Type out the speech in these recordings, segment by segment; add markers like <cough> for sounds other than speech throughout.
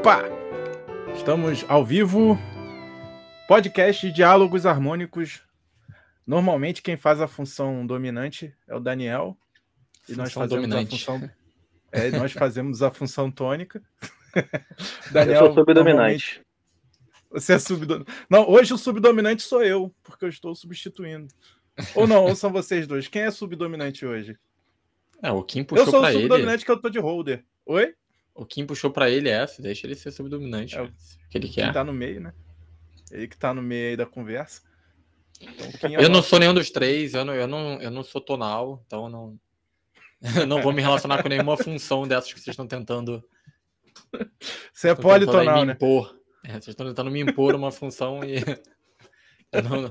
Opa! Estamos ao vivo. Podcast de diálogos harmônicos. Normalmente quem faz a função dominante é o Daniel. E nós fazemos dominante. a função. É, nós fazemos a função tônica. Daniel, eu sou subdominante. Você é subdominante. Não, hoje o subdominante sou eu, porque eu estou substituindo. Ou não, ou são vocês dois. Quem é subdominante hoje? É, o Kim puxou Eu sou o subdominante que eu tô de holder. Oi? O Kim puxou para ele essa, deixa ele ser subdominante. É o que ele quer. Quem tá no meio, né? Ele que tá no meio aí da conversa. Então, é eu não sou nenhum dos três, eu não, eu não, eu não sou tonal, então eu não, <laughs> eu não vou me relacionar com nenhuma função dessas que vocês estão tentando. Você é politonal, né? Impor. É, vocês estão tentando me impor uma função e. <laughs> <laughs> eu não,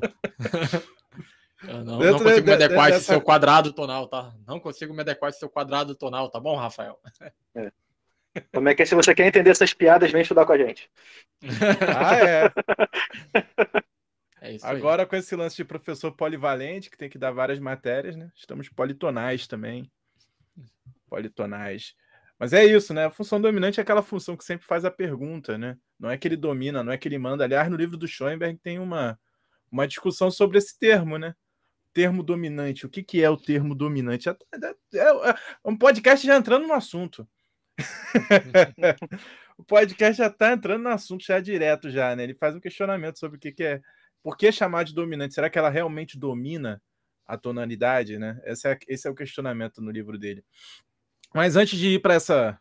eu não, não consigo me adequar a esse seu quadrado tonal, tá? Não consigo me adequar a esse seu quadrado tonal, tá bom, Rafael? É. Como é que é? Se você quer entender essas piadas, vem estudar com a gente. <laughs> ah, é. é Agora, com esse lance de professor polivalente, que tem que dar várias matérias, né? Estamos politonais também. Politonais. Mas é isso, né? A função dominante é aquela função que sempre faz a pergunta, né? Não é que ele domina, não é que ele manda. Aliás, no livro do Schoenberg tem uma, uma discussão sobre esse termo, né? Termo dominante. O que, que é o termo dominante? É, é, é, é um podcast já entrando no assunto. <laughs> o podcast já está entrando no assunto já direto já, né? Ele faz um questionamento sobre o que, que é. Por que chamar de dominante? Será que ela realmente domina a tonalidade, né? Esse é, esse é o questionamento no livro dele. Mas antes de ir para essa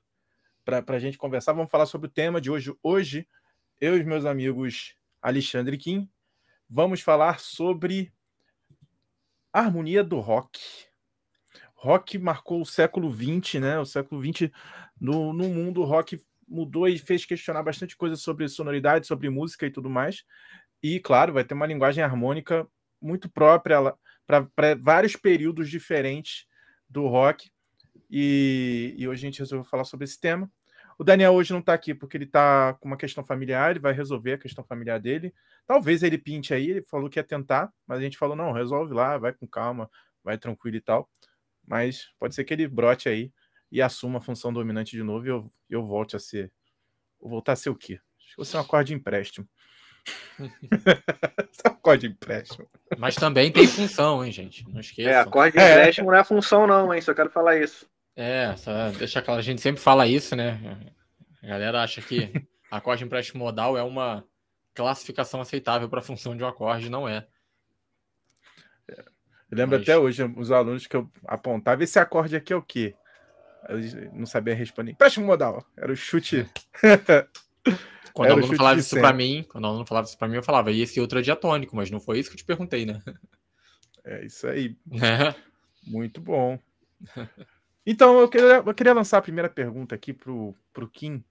para a gente conversar, vamos falar sobre o tema de hoje. Hoje, eu e meus amigos Alexandre Kim vamos falar sobre a harmonia do rock rock marcou o século XX, né? O século XX no, no mundo, o rock mudou e fez questionar bastante coisa sobre sonoridade, sobre música e tudo mais. E, claro, vai ter uma linguagem harmônica muito própria para vários períodos diferentes do rock. E, e, hoje a gente resolveu falar sobre esse tema. O Daniel hoje não está aqui porque ele está com uma questão familiar, ele vai resolver a questão familiar dele. Talvez ele pinte aí, ele falou que ia tentar, mas a gente falou: não, resolve lá, vai com calma, vai tranquilo e tal mas pode ser que ele brote aí e assuma a função dominante de novo e eu, eu volte a ser. Vou voltar a ser o quê? Acho que vou ser um acorde de empréstimo. <laughs> acorde de empréstimo. Mas também tem função, hein, gente? Não esqueça. É, acorde de empréstimo é. não é função, não, hein? Só quero falar isso. É, só deixa claro, a gente sempre fala isso, né? A galera acha que acorde de empréstimo modal é uma classificação aceitável para a função de um acorde, não é. Eu lembro Mas... até hoje os alunos que eu apontava, esse acorde aqui é o quê? Eu não sabia responder. Empréstimo modal. Era o chute. <laughs> Quando o aluno falava isso para mim, quando o aluno falava isso para mim, eu falava, e esse outro é diatônico, mas não foi isso que eu te perguntei, né? É isso aí. É. <laughs> Muito bom. Então, eu queria, eu queria lançar a primeira pergunta aqui pro, pro Kim,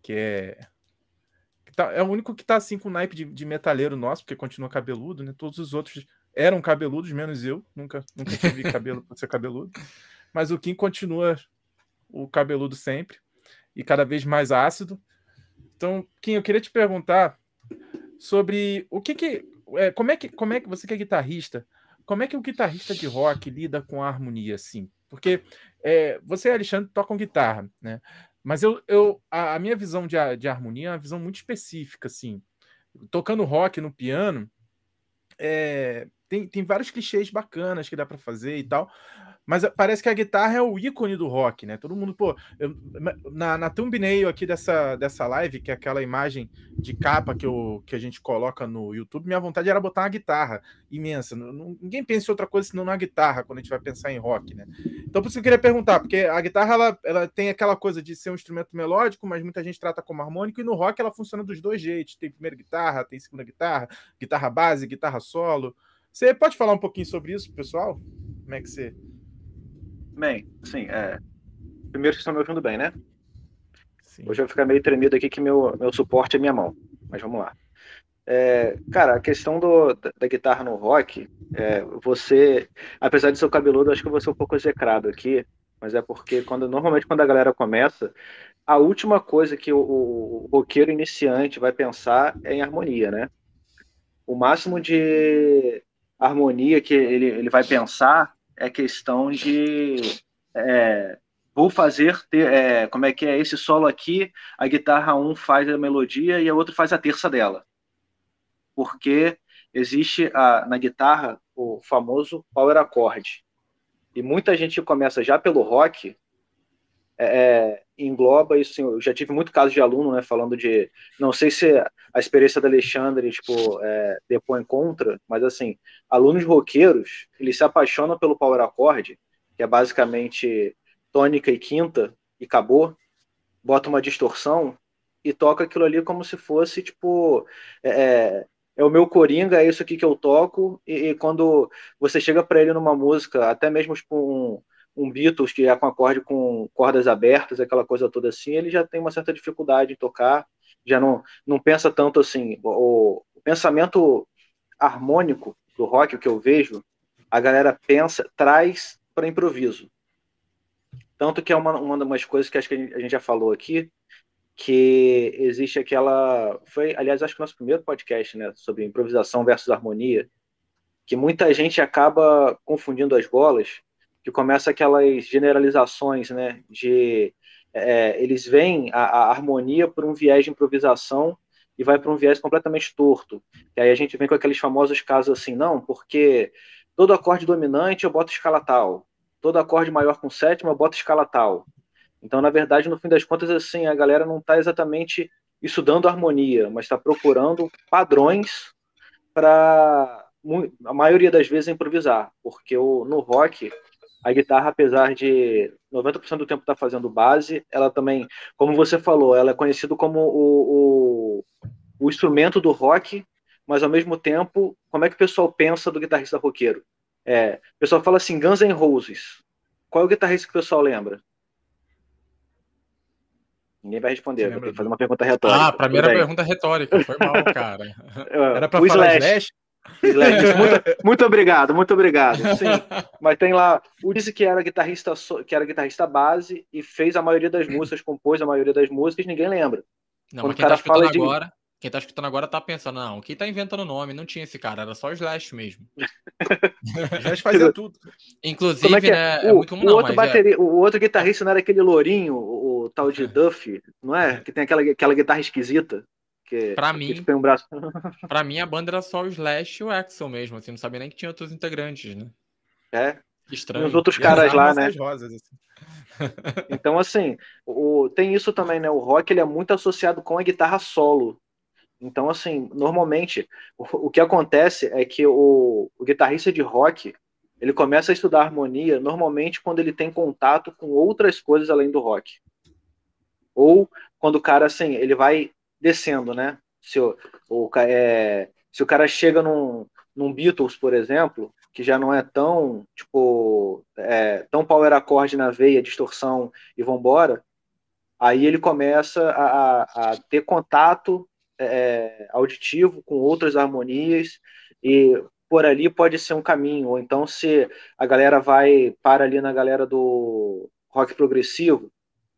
que é. Que tá, é o único que tá assim com naipe de, de metaleiro nosso, porque continua cabeludo, né? Todos os outros eram cabeludos, menos eu. Nunca, nunca tive <laughs> cabelo para ser cabeludo. Mas o Kim continua o cabeludo sempre e cada vez mais ácido. Então, Kim, eu queria te perguntar sobre o que que é, como é que como é que você que é guitarrista, como é que o guitarrista de rock lida com a harmonia assim? Porque é, você Alexandre tocam guitarra, né? Mas eu, eu a, a minha visão de, de harmonia é uma visão muito específica assim. Tocando rock no piano, é, tem, tem vários clichês bacanas que dá para fazer e tal. Mas parece que a guitarra é o ícone do rock, né? Todo mundo, pô, eu, na, na thumbnail aqui dessa, dessa live, que é aquela imagem de capa que, eu, que a gente coloca no YouTube, minha vontade era botar uma guitarra imensa. Ninguém pensa em outra coisa senão na guitarra, quando a gente vai pensar em rock, né? Então, por isso que eu queria perguntar, porque a guitarra, ela, ela tem aquela coisa de ser um instrumento melódico, mas muita gente trata como harmônico, e no rock ela funciona dos dois jeitos. Tem primeira guitarra, tem segunda guitarra, guitarra base, guitarra solo. Você pode falar um pouquinho sobre isso, pessoal? Como é que você. Bem, sim, é. Primeiro, vocês estão me ouvindo bem, né? Sim. Hoje eu vou ficar meio tremido aqui que meu, meu suporte é minha mão. Mas vamos lá. É, cara, a questão do, da, da, guitarra no rock, é, você, apesar de ser cabeludo, acho que eu vou ser um pouco execrado aqui, mas é porque quando normalmente quando a galera começa, a última coisa que o, o, o roqueiro iniciante vai pensar é em harmonia, né? O máximo de harmonia que ele, ele vai pensar é questão de é, vou fazer, ter, é, como é que é esse solo aqui, a guitarra um faz a melodia e a outra faz a terça dela. Porque existe a, na guitarra o famoso power accord. E muita gente começa já pelo rock, é, é, engloba isso. Assim, eu já tive muito caso de aluno, né, falando de, não sei se a experiência da Alexandre tipo é, depõe contra, mas assim, alunos roqueiros, eles se apaixonam pelo power accord, que é basicamente tônica e quinta e acabou, bota uma distorção e toca aquilo ali como se fosse tipo é, é, é o meu coringa, é isso aqui que eu toco e, e quando você chega para ele numa música, até mesmo tipo um, um Beatles que é com acorde com cordas abertas, aquela coisa toda assim, ele já tem uma certa dificuldade em tocar, já não não pensa tanto assim. O, o pensamento harmônico do rock, o que eu vejo, a galera pensa, traz para improviso. Tanto que é uma, uma das coisas que acho que a gente já falou aqui, que existe aquela. Foi, aliás, acho que o nosso primeiro podcast, né? Sobre improvisação versus harmonia, que muita gente acaba confundindo as bolas, que começa aquelas generalizações, né? De é, eles veem a, a, harmonia por um viés de improvisação e vai para um viés completamente torto. E aí a gente vem com aqueles famosos casos assim, não, porque todo acorde dominante eu boto escala tal, todo acorde maior com sétima, bota escala tal. Então, na verdade, no fim das contas, assim, a galera não está exatamente estudando harmonia, mas está procurando padrões para a maioria das vezes improvisar, porque o, no rock a guitarra, apesar de 90% do tempo estar tá fazendo base, ela também, como você falou, ela é conhecida como o, o, o, instrumento do rock, mas ao mesmo tempo, como é que o pessoal pensa do guitarrista roqueiro? É, o pessoal fala assim, Guns N' Roses. Qual é o guitarrista que o pessoal lembra? Ninguém vai responder, vou ter que fazer uma pergunta retórica. Ah, pra mim era pergunta retórica, foi mal, cara. <laughs> era pra o falar Slash. Slash. <laughs> Muito, muito, obrigado, muito obrigado. Sim, mas tem lá, o disse que era guitarrista, que era guitarrista base e fez a maioria das músicas, compôs a maioria das músicas, ninguém lembra. Não, Quando mas quem tá escutando de... agora, quem tá escutando agora tá pensando, não, quem tá inventando o nome? Não tinha esse cara, era só o Slash mesmo. <laughs> Slash fazia tudo. Inclusive, é é? né? É o, muito comum, o, não, outro bateria, é... o outro guitarrista não era aquele lourinho, o, o tal de Duff, não é? Que tem aquela, aquela guitarra esquisita. Que, pra mim, tem um braço. <laughs> pra mim, a banda era só o Slash e o Axel mesmo, assim, não sabia nem que tinha outros integrantes, né? É. Estranho. E os outros caras lá, né? Rosas, assim. <laughs> Então, assim, o, tem isso também, né? O rock ele é muito associado com a guitarra solo. Então, assim, normalmente, o, o que acontece é que o, o, guitarrista de rock, ele começa a estudar harmonia normalmente quando ele tem contato com outras coisas além do rock. Ou quando o cara, assim, ele vai descendo, né? Se o, o, é, se o cara chega num, num Beatles, por exemplo, que já não é tão, tipo, é, tão power accord na veia, distorção e vambora, aí ele começa a, a, a ter contato é, auditivo com outras harmonias e por ali pode ser um caminho. Ou então, se a galera vai para ali na galera do rock progressivo,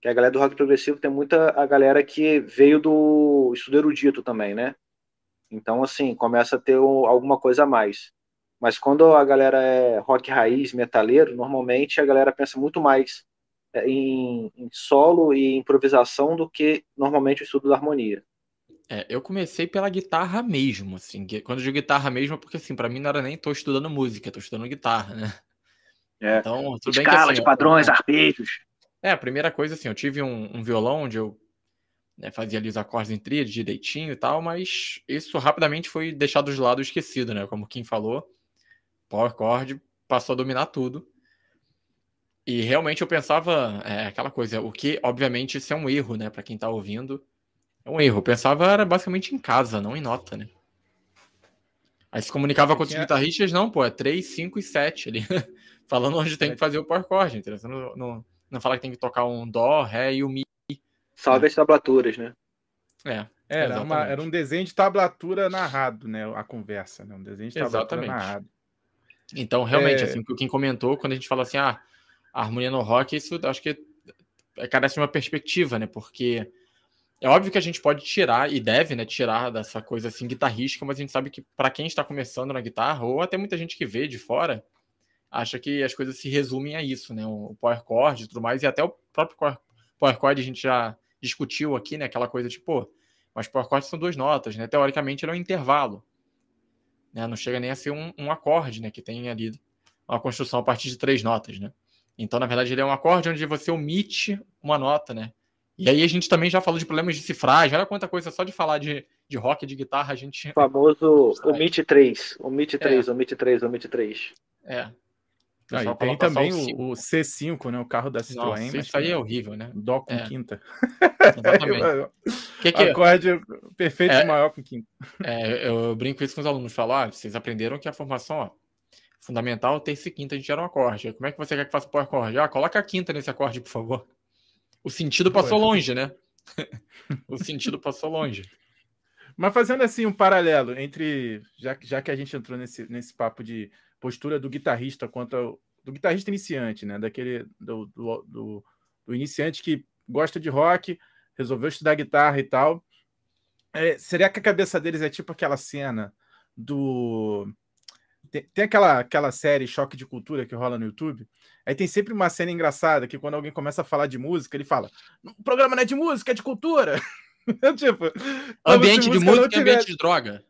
que a galera do rock progressivo tem muita a galera que veio do estudo erudito também, né? Então, assim, começa a ter alguma coisa a mais. Mas quando a galera é rock raiz, metaleiro, normalmente a galera pensa muito mais é, em, em solo e improvisação do que normalmente o estudo da harmonia. É, eu comecei pela guitarra mesmo, assim. Quando eu digo guitarra mesmo, é porque assim, para mim não era nem tô estudando música, tô estudando guitarra, né? É. Então, tudo Escalas, bem que, assim, padrões, eu, arpejos. É, a primeira coisa, assim, eu tive um, um violão onde eu né, fazia ali os acordes em tríade direitinho e tal, mas isso rapidamente foi deixado de lado esquecido, né? Como quem falou, power chord passou a dominar tudo. E realmente eu pensava é, aquela coisa, o que, obviamente, isso é um erro, né, para quem tá ouvindo é um erro. Eu pensava era basicamente em casa, não em nota, né? Aí se comunicava com os guitarristas, não, pô, é 3, 5 e 7 ali. <laughs> Falando onde tem que fazer o power chord, entendeu? Você não, não, não fala que tem que tocar um dó, ré e o mi. Salve as tablaturas, né? É. Era, uma, era um desenho de tablatura narrado, né? A conversa, né? Um desenho de tablatura exatamente. narrado. Então, realmente, é... assim, o que quem comentou, quando a gente fala assim, ah, a harmonia no rock, isso acho que carece de uma perspectiva, né? Porque é óbvio que a gente pode tirar e deve, né, tirar dessa coisa assim guitarrística, mas a gente sabe que para quem está começando na guitarra ou até muita gente que vê de fora, acha que as coisas se resumem a isso, né? O power chord e tudo mais, e até o próprio power chord a gente já discutiu aqui, né? Aquela coisa tipo, pô, mas power chord são duas notas, né? Teoricamente ele é um intervalo, né? Não chega nem a ser um, um acorde, né? Que tem ali uma construção a partir de três notas, né? Então, na verdade, ele é um acorde onde você omite uma nota, né? E aí a gente também já falou de problemas de cifragem. Olha quanta coisa só de falar de, de rock, de guitarra, a gente. O famoso <laughs> omite 3, omite 3, é. omite 3, omite 3. É. Ah, e tem também o, o, C5, né? O carro da Citroën. Nossa, isso aí é horrível, né? Dó com é. quinta. Exatamente. <laughs> que que é? Acorde perfeito é, maior com quinta. É, eu brinco isso com os alunos. Falo, ah, vocês aprenderam que a formação, ó, fundamental, terça e quinta a gente era um acorde. Como é que você quer que faça o acorde? Ah, coloca a quinta nesse acorde, por favor. O sentido passou longe, né? <laughs> o sentido passou longe. Mas fazendo assim um paralelo entre, já, já que a gente entrou nesse, nesse papo de postura do guitarrista quanto ao, do guitarrista iniciante, né? Daquele do, do, do, do iniciante que gosta de rock, resolveu estudar guitarra e tal. É, seria que a cabeça deles é tipo aquela cena do tem, tem, aquela, aquela série Choque de Cultura que rola no YouTube. Aí tem sempre uma cena engraçada que quando alguém começa a falar de música, ele fala: o programa não é de música, é de cultura. <laughs> tipo, ambiente de música tiver... ambiente de droga.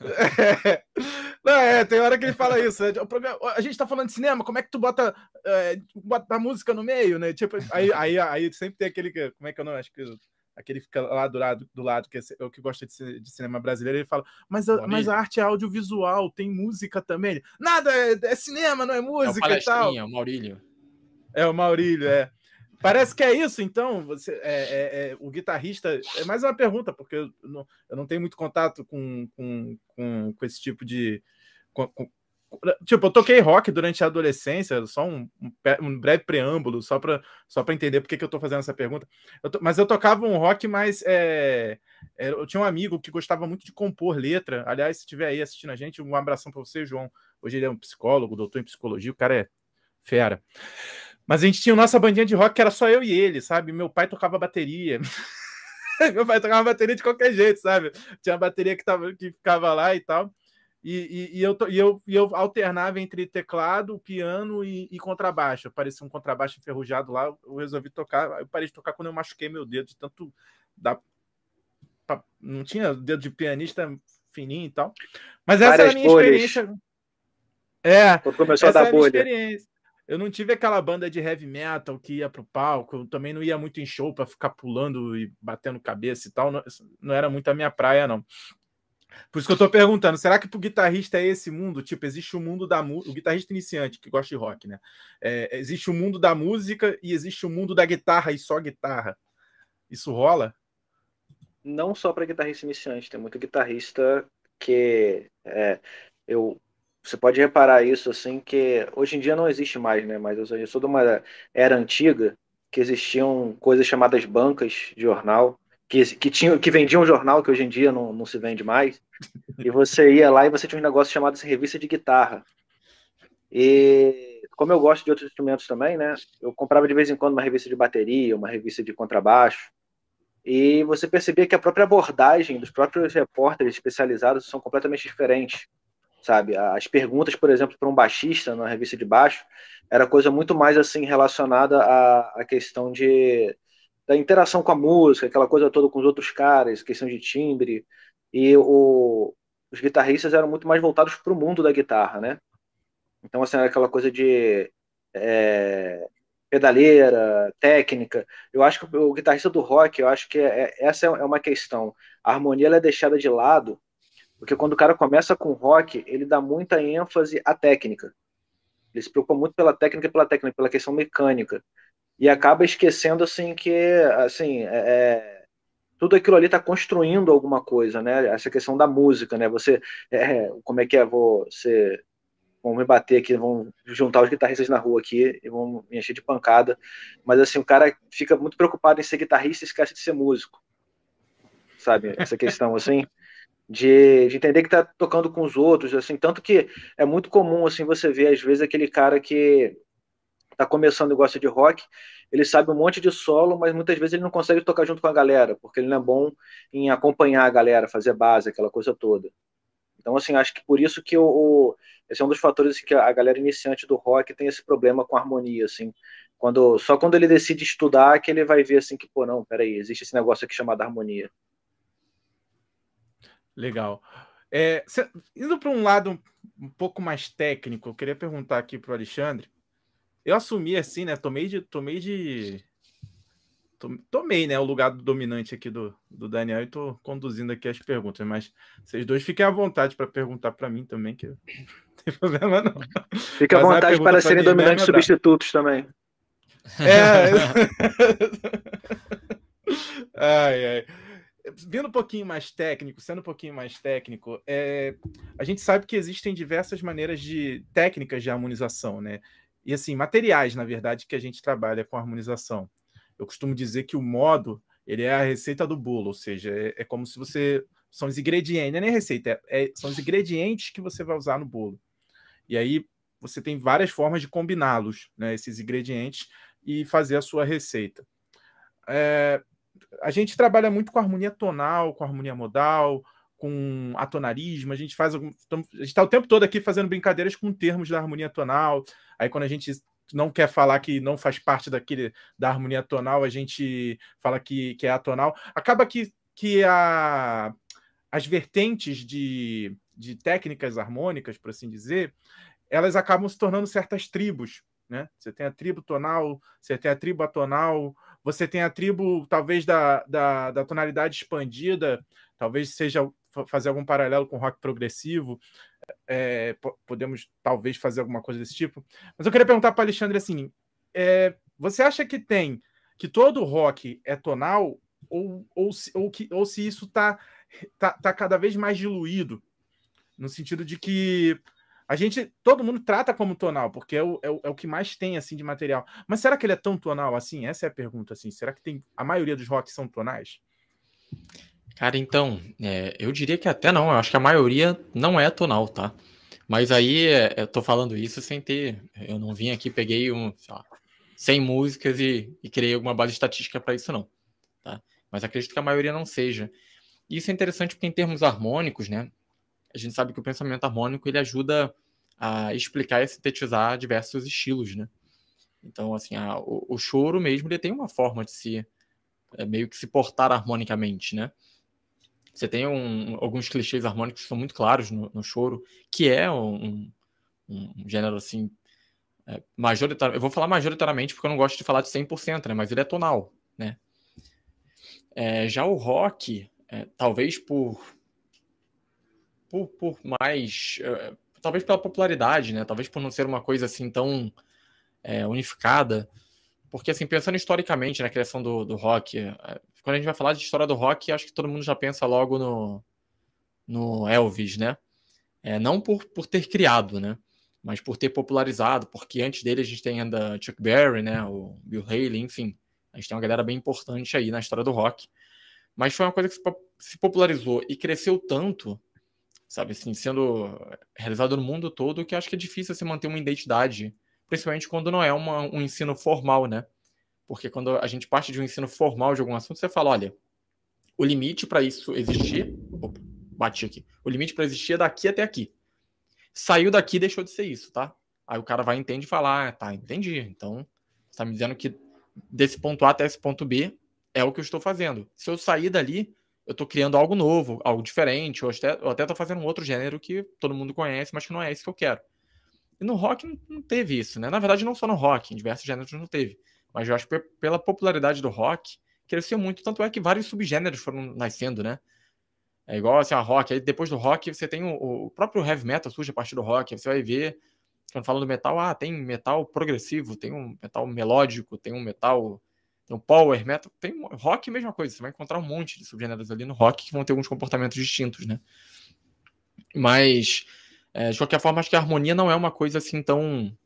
É. <laughs> Não, é, tem hora que ele fala isso. Né? Programa, a gente tá falando de cinema, como é que tu bota, é, bota a música no meio, né? Tipo, aí, aí, aí sempre tem aquele. Como é que eu não acho que aquele fica lá do lado, do lado que é o que gosta de, de, cinema brasileiro, ele fala, mas a, mas a arte é audiovisual, tem música também. Nada, é, é, cinema, não é música é o e tal. É o Maurílio. É o Maurílio, é. Parece que é isso, então. Você, é, é, é, o guitarrista. É mais uma pergunta, porque eu não, eu não tenho muito contato com, com, com, com esse tipo de. Com, com, Tipo, eu toquei rock durante a adolescência, só um, um, breve preâmbulo, só para só entender por que, que eu estou fazendo essa pergunta. Eu to, mas eu tocava um rock mais. É, é, eu tinha um amigo que gostava muito de compor letra. Aliás, se estiver aí assistindo a gente, um abração para você, João. Hoje ele é um psicólogo, doutor em psicologia, o cara é fera. Mas a gente tinha nossa bandinha de rock que era só eu e ele, sabe? Meu pai tocava bateria. <laughs> Meu pai tocava bateria de qualquer jeito, sabe? Tinha uma bateria que, tava, que ficava lá e tal. E, e, e, eu, e, eu, e eu alternava entre teclado, piano e, e contrabaixo. Parecia um contrabaixo enferrujado lá. Eu resolvi tocar. Eu parei de tocar quando eu machuquei meu dedo, de tanto. Da, pra, não tinha dedo de pianista fininho e tal. Mas essa Várias é a minha bolhas. experiência. É. Quando começou a dar bolha. Eu não tive aquela banda de heavy metal que ia pro palco. Eu também não ia muito em show para ficar pulando e batendo cabeça e tal. Não, não era muito a minha praia, não. Por isso que eu tô perguntando, será que pro guitarrista é esse mundo? Tipo, existe o mundo da música, o guitarrista iniciante que gosta de rock, né? É, existe o mundo da música e existe o mundo da guitarra e só guitarra. Isso rola? Não só para guitarrista iniciante, tem muito guitarrista que é, eu você pode reparar isso assim que hoje em dia não existe mais, né? Mas eu sou de uma era antiga que existiam coisas chamadas bancas de jornal que, que, tinha, que vendia um jornal que hoje em dia não, não se vende mais, e você ia lá e você tinha um negócio chamado revista de guitarra. E como eu gosto de outros instrumentos também, né? Eu comprava de vez em quando uma revista de bateria, uma revista de contrabaixo, e você percebia que a própria abordagem dos próprios repórteres especializados são completamente diferentes, sabe? As perguntas, por exemplo, para um baixista na revista de baixo, era coisa muito mais assim relacionada à, à questão de da interação com a música, aquela coisa toda com os outros caras, questão de timbre. E o, os guitarristas eram muito mais voltados para o mundo da guitarra, né? Então, assim, era aquela coisa de é, pedaleira, técnica. Eu acho que o guitarrista do rock, eu acho que é, é essa é uma questão. A harmonia é deixada de lado, porque quando o cara começa com rock, ele dá muita ênfase à técnica. Ele se preocupa muito pela técnica, pela técnica, pela questão mecânica e acaba esquecendo assim que assim é, é tudo aquilo ali está construindo alguma coisa, né? Essa questão da música, né? Você, é, como é que é? Ser, vão me bater aqui, vão juntar os guitarristas na rua aqui e vão me encher de pancada. Mas assim, o cara fica muito preocupado em ser guitarrista e esquece de ser músico, sabe? Essa questão assim. De, de, entender que está tocando com os outros, assim, tanto que é muito comum assim você ver às vezes aquele cara que está começando e gosta de rock, ele sabe um monte de solo, mas muitas vezes ele não consegue tocar junto com a galera, porque ele não é bom em acompanhar a galera, fazer base, aquela coisa toda. Então, assim, acho que por isso que o, o esse é um dos fatores assim, que a galera iniciante do rock tem esse problema com harmonia, assim. Quando, só quando ele decide estudar que ele vai ver assim que, pô, não, peraí, existe esse negócio aqui chamado harmonia. Legal. É, cê, indo para um lado um pouco mais técnico, eu queria perguntar aqui para o Alexandre. Eu assumi assim, né? Tomei de, tomei de, tomei, né, o lugar do dominante aqui do, do Daniel e tô conduzindo aqui as perguntas, mas vocês dois fiquem à vontade para perguntar para mim também, que <laughs> não tem problema não. Fique à vontade para serem dominantes substitutos também. É. <laughs> ai, ai. Vindo um pouquinho mais técnico, sendo um pouquinho mais técnico, é, a gente sabe que existem diversas maneiras de técnicas de harmonização, né? E assim, materiais, na verdade, que a gente trabalha com harmonização. Eu costumo dizer que o modo ele é a receita do bolo, ou seja, é, é como se você são os ingredientes, não é nem receita, é, é, são os ingredientes que você vai usar no bolo. E aí você tem várias formas de combiná-los, né, esses ingredientes, e fazer a sua receita. É, a gente trabalha muito com harmonia tonal, com harmonia modal, com atonarismo, a gente faz algum, a gente está o tempo todo aqui fazendo brincadeiras com termos da harmonia tonal. Aí quando a gente não quer falar que não faz parte daquele da harmonia tonal, a gente fala que, que é atonal. Acaba que, que a, as vertentes de, de técnicas harmônicas, por assim dizer, elas acabam se tornando certas tribos. Né? Você tem a tribo tonal, você tem a tribo atonal, você tem a tribo, talvez, da, da, da tonalidade expandida, talvez seja fazer algum paralelo com rock progressivo, é, podemos talvez fazer alguma coisa desse tipo. Mas eu queria perguntar para Alexandre assim: é, você acha que tem que todo rock é tonal ou, ou, se, ou, que, ou se isso está tá, tá cada vez mais diluído? No sentido de que a gente, todo mundo trata como tonal, porque é o, é o, é o que mais tem assim de material. Mas será que ele é tão tonal assim? Essa é a pergunta assim. Será que tem a maioria dos rocks são tonais? Cara, então, é, eu diria que até não. Eu acho que a maioria não é tonal, tá? Mas aí é, eu tô falando isso sem ter. Eu não vim aqui, peguei um, sei lá, 100 músicas e, e criei alguma base estatística para isso, não. Tá? Mas acredito que a maioria não seja. Isso é interessante porque, em termos harmônicos, né? A gente sabe que o pensamento harmônico ele ajuda a explicar e sintetizar diversos estilos, né? Então, assim, a, o, o, choro mesmo ele tem uma forma de se é, meio que se portar harmonicamente, né? Você tem um, alguns clichês harmônicos que são muito claros no, no choro, que é um, um, um gênero assim. É. Eu vou falar majoritariamente porque eu não gosto de falar de 100%, né? Mas ele é tonal, né? É, já o rock, é, talvez por, por, por mais. É, talvez pela popularidade, né? Talvez por não ser uma coisa assim tão é, unificada. Porque, assim, pensando historicamente na criação do, do rock, é, quando a gente vai falar de história do rock, acho que todo mundo já pensa logo no, no Elvis, né? É, não por, por ter criado, né? Mas por ter popularizado, porque antes dele a gente tem ainda Chuck Berry, né? O Bill Haley, enfim. A gente tem uma galera bem importante aí na história do rock. Mas foi uma coisa que se popularizou e cresceu tanto, sabe, assim, sendo realizado no mundo todo, que acho que é difícil você manter uma identidade, principalmente quando não é uma, um ensino formal, né? Porque quando a gente parte de um ensino formal de algum assunto, você fala, olha, o limite para isso existir, opa, bati aqui. O limite para existir é daqui até aqui. Saiu daqui, deixou de ser isso, tá? Aí o cara vai entender e falar, ah, tá, entendi. Então, você tá me dizendo que desse ponto A até esse ponto B é o que eu estou fazendo. Se eu sair dali, eu estou criando algo novo, algo diferente, ou até, ou até tô fazendo um outro gênero que todo mundo conhece, mas que não é esse que eu quero. E no rock não, não teve isso, né? Na verdade, não só no rock, em diversos gêneros não teve. Mas eu acho que pela popularidade do rock, cresceu muito. Tanto é que vários subgêneros foram nascendo, né? É igual assim, a rock. Aí depois do rock, você tem o, o próprio heavy metal surge a partir do rock. Você vai ver, quando falando do metal, ah, tem metal progressivo, tem um metal melódico, tem um metal. Tem um power metal. Tem rock, mesma coisa. Você vai encontrar um monte de subgêneros ali no rock que vão ter alguns comportamentos distintos, né? Mas, é, de qualquer forma, acho que a harmonia não é uma coisa assim tão.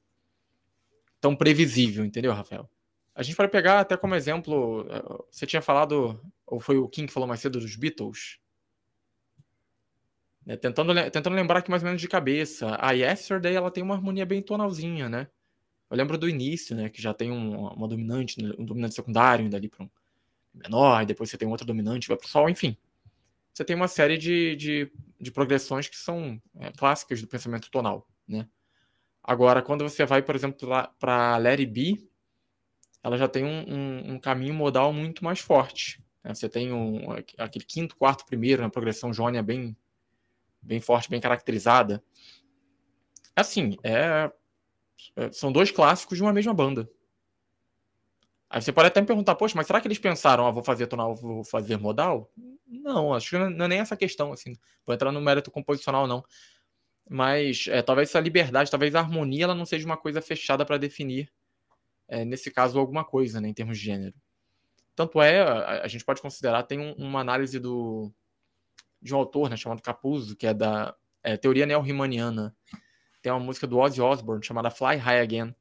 tão previsível, entendeu, Rafael? A gente pode pegar até como exemplo, eh, você tinha falado, ou foi o Kim que falou mais cedo dos Beatles? Né, tentando, tentando lembrar aqui mais ou menos de cabeça. A Yesterday ela tem uma harmonia bem tonalzinha, né? Eu lembro do início, né? Que já tem um, uma dominante, um dominante secundário indo ali para um menor, e depois você tem outra dominante, vai para o sol, enfim. Você tem uma série de, de de progressões que são é, clássicas do pensamento tonal, né? Agora, quando você vai, por exemplo, para Larry B, ela já tem um, um, um, caminho modal muito mais forte. Né? Você tem um, aquele quinto, quarto, primeiro, uma progressão jônia bem, bem forte, bem caracterizada. Assim, é, são dois clássicos de uma mesma banda. Aí você pode até me perguntar, poxa, mas será que eles pensaram, ah, vou fazer tonal, vou fazer modal? Não, acho que não é nem essa questão, assim. Vou entrar no mérito composicional, não. Mas é, talvez essa liberdade, talvez a harmonia, ela não seja uma coisa fechada para definir, é, nesse caso, alguma coisa, né, em termos de gênero. Tanto é, a, a gente pode considerar, tem um, uma análise do, de um autor né, chamado Capuzzo, que é da é, teoria neo-riemanniana. Tem uma música do Ozzy Osbourne chamada Fly High Again.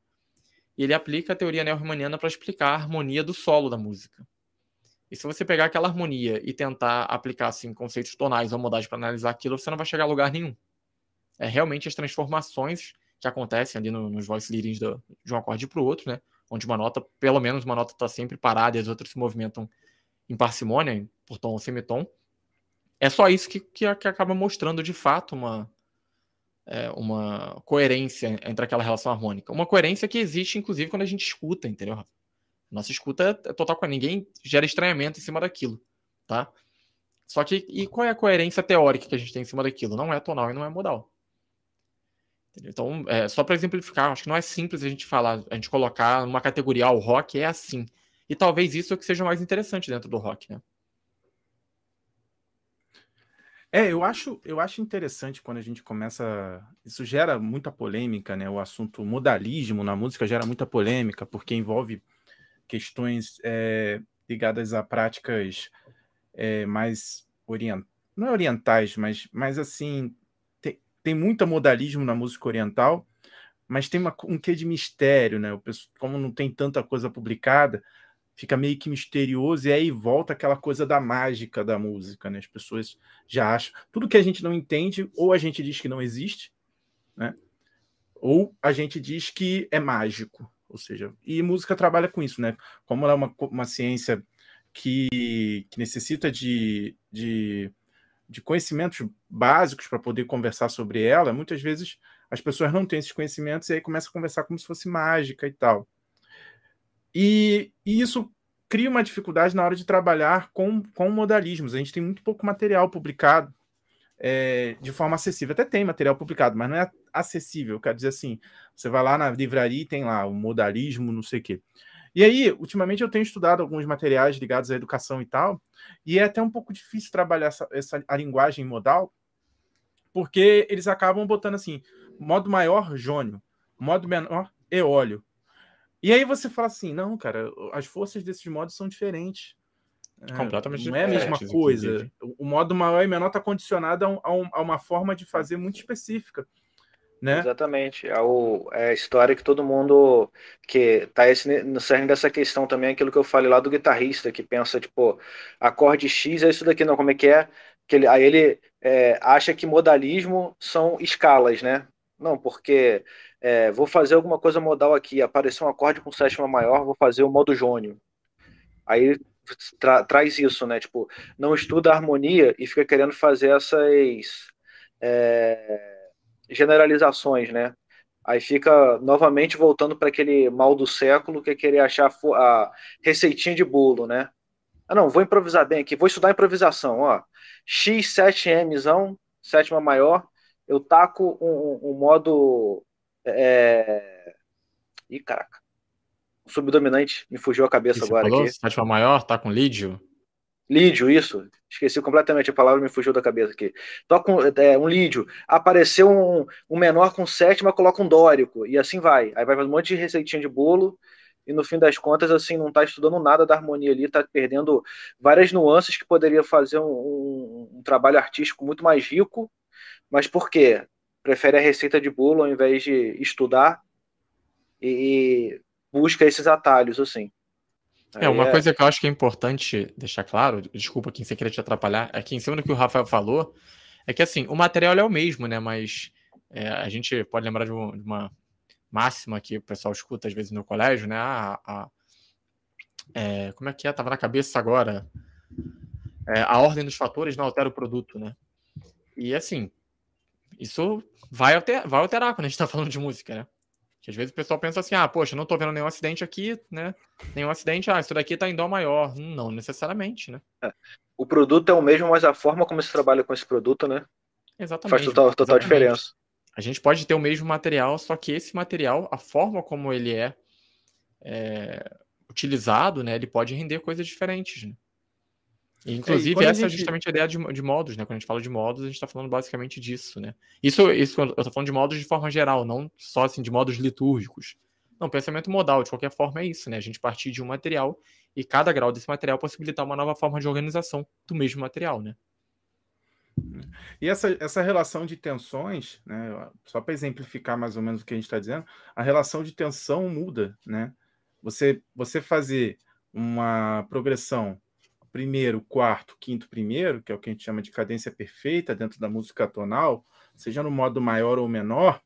E ele aplica a teoria neo-riemanniana para explicar a harmonia do solo da música. E se você pegar aquela harmonia e tentar aplicar assim, conceitos tonais ou modais para analisar aquilo, você não vai chegar a lugar nenhum. É realmente as transformações que acontecem ali no, nos voice leadings do, de um acorde para o outro, né? Onde uma nota, pelo menos uma nota está sempre parada e as outras se movimentam em parcimônia, por tom ou semitom. É só isso que, que, que acaba mostrando de fato uma, é, uma coerência entre aquela relação harmônica. Uma coerência que existe, inclusive, quando a gente escuta, entendeu? Nossa escuta é total com ninguém gera estranhamento em cima daquilo, tá? Só que e qual é a coerência teórica que a gente tem em cima daquilo? Não é tonal e não é modal. Então, é, só para exemplificar, acho que não é simples a gente falar, a gente colocar uma categoria, ah, o rock é assim. E talvez isso é o que seja mais interessante dentro do rock, né? É, eu acho, eu acho interessante quando a gente começa. Isso gera muita polêmica, né? O assunto modalismo na música gera muita polêmica, porque envolve questões é, ligadas a práticas é, mais orientais, não é orientais, mas, mas assim, tem, tem muito modalismo na música oriental, mas tem uma, um quê de mistério, né? Como não tem tanta coisa publicada, fica meio que misterioso, e aí volta aquela coisa da mágica da música, né? As pessoas já acham. Tudo que a gente não entende, ou a gente diz que não existe, né? Ou a gente diz que é mágico. Ou seja, e música trabalha com isso, né? Como ela é uma, uma ciência que, que necessita de, de, de conhecimentos básicos para poder conversar sobre ela, muitas vezes as pessoas não têm esses conhecimentos e aí começa a conversar como se fosse mágica e tal. E, e, isso cria uma dificuldade na hora de trabalhar com, com modalismos. A gente tem muito pouco material publicado é, de forma acessível. Até tem material publicado, mas não é acessível. Quer dizer assim, você vai lá na livraria e tem lá o modalismo, não sei o quê. E aí, ultimamente eu tenho estudado alguns materiais ligados à educação e tal, e é até um pouco difícil trabalhar essa, essa a linguagem modal, porque eles acabam botando assim, modo maior, jônio, modo menor, eólio. E aí você fala assim, não, cara, as forças desses modos são diferentes. É, Completamente Não é a mesma coisa. Inclusive. O modo maior e menor está condicionado a, um, a, uma forma de fazer muito específica. Né? Exatamente. É, o, é a história que todo mundo que tá esse, no cerne dessa questão também, aquilo que eu falei lá do guitarrista, que pensa, tipo, acorde X é isso daqui, não, como é que é? Que ele, aí ele é, acha que modalismo são escalas, né? Não, porque é, vou fazer alguma coisa modal aqui, apareceu um acorde com sétima maior, vou fazer o modo jônio. Aí tra traz isso, né? Tipo, não estuda a harmonia e fica querendo fazer essas é, generalizações, né? Aí fica novamente voltando para aquele mal do século que é querer achar a receitinha de bolo, né? Ah, não, vou improvisar bem aqui, vou estudar improvisação, ó. X7Mzão, sétima maior, eu taco um, um modo é... Ih, caraca. O subdominante me fugiu a cabeça agora. Falou? Aqui. Sétima maior, tá com lídio? Lídio, isso. Esqueci completamente a palavra, me fugiu da cabeça aqui. Toca um, é, um lídio. Apareceu um, um, menor com sétima, coloca um dórico. E assim vai. Aí vai um monte de receitinha de bolo. E no fim das contas, assim, não tá estudando nada da harmonia ali, tá perdendo várias nuances que poderia fazer um, um, um trabalho artístico muito mais rico. Mas por quê? Prefere a receita de bolo ao invés de estudar e busca esses atalhos, assim. É, uma é... coisa que eu acho que é importante deixar claro, desculpa quem sem querer te atrapalhar, é que em cima do que o Rafael falou, é que assim, o material é o mesmo, né? Mas é, a gente pode lembrar de, um, de, uma máxima que o pessoal escuta às vezes no colégio, né? A, a é, como é que é? Tava na cabeça agora. É, a ordem dos fatores não altera o produto, né? E assim, isso vai, alter, vai alterar quando a gente está falando de música, né? Que às vezes o pessoal pensa assim, ah, poxa, não estou vendo nenhum acidente aqui, né? Nenhum acidente, ah, isso daqui está em dó maior. Não necessariamente, né? É. O produto é o mesmo, mas a forma como se trabalha com esse produto, né? Exatamente. Faz total, total diferença. A gente pode ter o mesmo material, só que esse material, a forma como ele é, é utilizado, né, ele pode render coisas diferentes. Né? Inclusive, é, essa é gente... é justamente a ideia de, de modos, né? Quando a gente fala de modos, a gente está falando basicamente disso, né? Isso, isso eu estou falando de modos de forma geral, não só assim de modos litúrgicos. Não, pensamento modal, de qualquer forma, é isso, né? A gente partir de um material e cada grau desse material possibilitar uma nova forma de organização do mesmo material, né? E essa, essa relação de tensões, né, só para exemplificar mais ou menos o que a gente está dizendo, a relação de tensão muda. Né? Você, você fazer uma progressão primeiro, quarto, quinto, primeiro, que é o que a gente chama de cadência perfeita dentro da música tonal, seja no modo maior ou menor,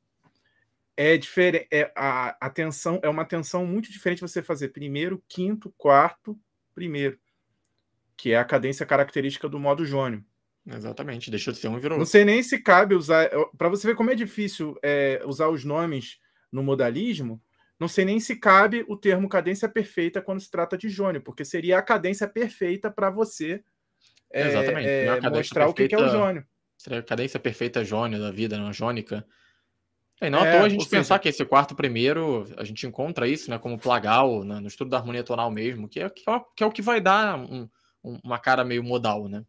é diferente. É, a, a tensão é uma tensão muito diferente você fazer primeiro, quinto, quarto, primeiro, que é a cadência característica do modo jônio. Exatamente, deixou de ser um e virou. Não sei nem se cabe usar. Para você ver como é difícil é, usar os nomes no modalismo, não sei nem se cabe o termo cadência perfeita quando se trata de jônio, porque seria a cadência perfeita para você é, Exatamente. É, mostrar perfeita, o que é o jônio. Seria a cadência perfeita jônio da vida, não jônica. E não é, à toa a gente pensar seja... que esse quarto primeiro, a gente encontra isso né, como plagal, né, no estudo da harmonia tonal mesmo, que é, que é, que é o que vai dar um, uma cara meio modal, né?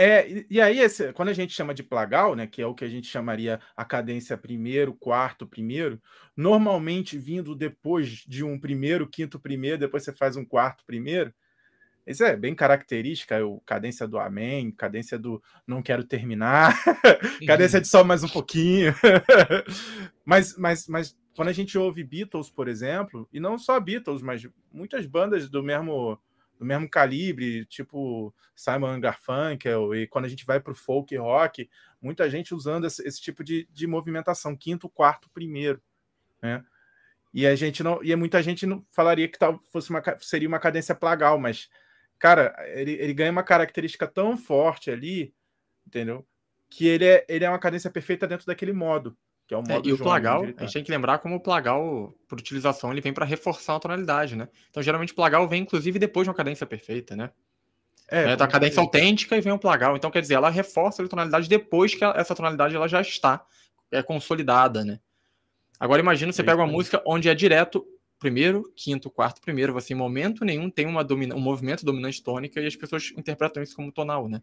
É, e, e aí, esse, quando a gente chama de plagal, né, que é o que a gente chamaria a cadência primeiro, quarto, primeiro, normalmente vindo depois de um primeiro, quinto, primeiro, depois você faz um quarto, primeiro. Isso é bem característica, o cadência do amém, cadência do não quero terminar, <laughs> cadência de só mais um pouquinho. <laughs> mas, mas, mas quando a gente ouve Beatles, por exemplo, e não só Beatles, mas muitas bandas do mesmo do mesmo calibre, tipo Simon Garfunkel, e quando a gente vai para o folk rock, muita gente usando esse, esse tipo de, de movimentação, quinto, quarto, primeiro, né? E a gente não, e muita gente não falaria que tal fosse uma seria uma cadência plagal, mas cara, ele, ele ganha uma característica tão forte ali, entendeu? Que ele é, ele é uma cadência perfeita dentro daquele modo. Que é o modo é, e o plagal, a gente tem que lembrar como o plagal, por utilização, ele vem para reforçar a tonalidade, né? Então, geralmente, o plagal vem, inclusive, depois de uma cadência perfeita, né? É, é a cadência autêntica e vem o plagal. Então, quer dizer, ela reforça a tonalidade depois que essa tonalidade ela já está é, consolidada, né? Agora, imagina você pega uma música onde é direto primeiro, quinto, quarto, primeiro. Você, em momento nenhum, tem uma domina um movimento dominante tônica e as pessoas interpretam isso como tonal, né?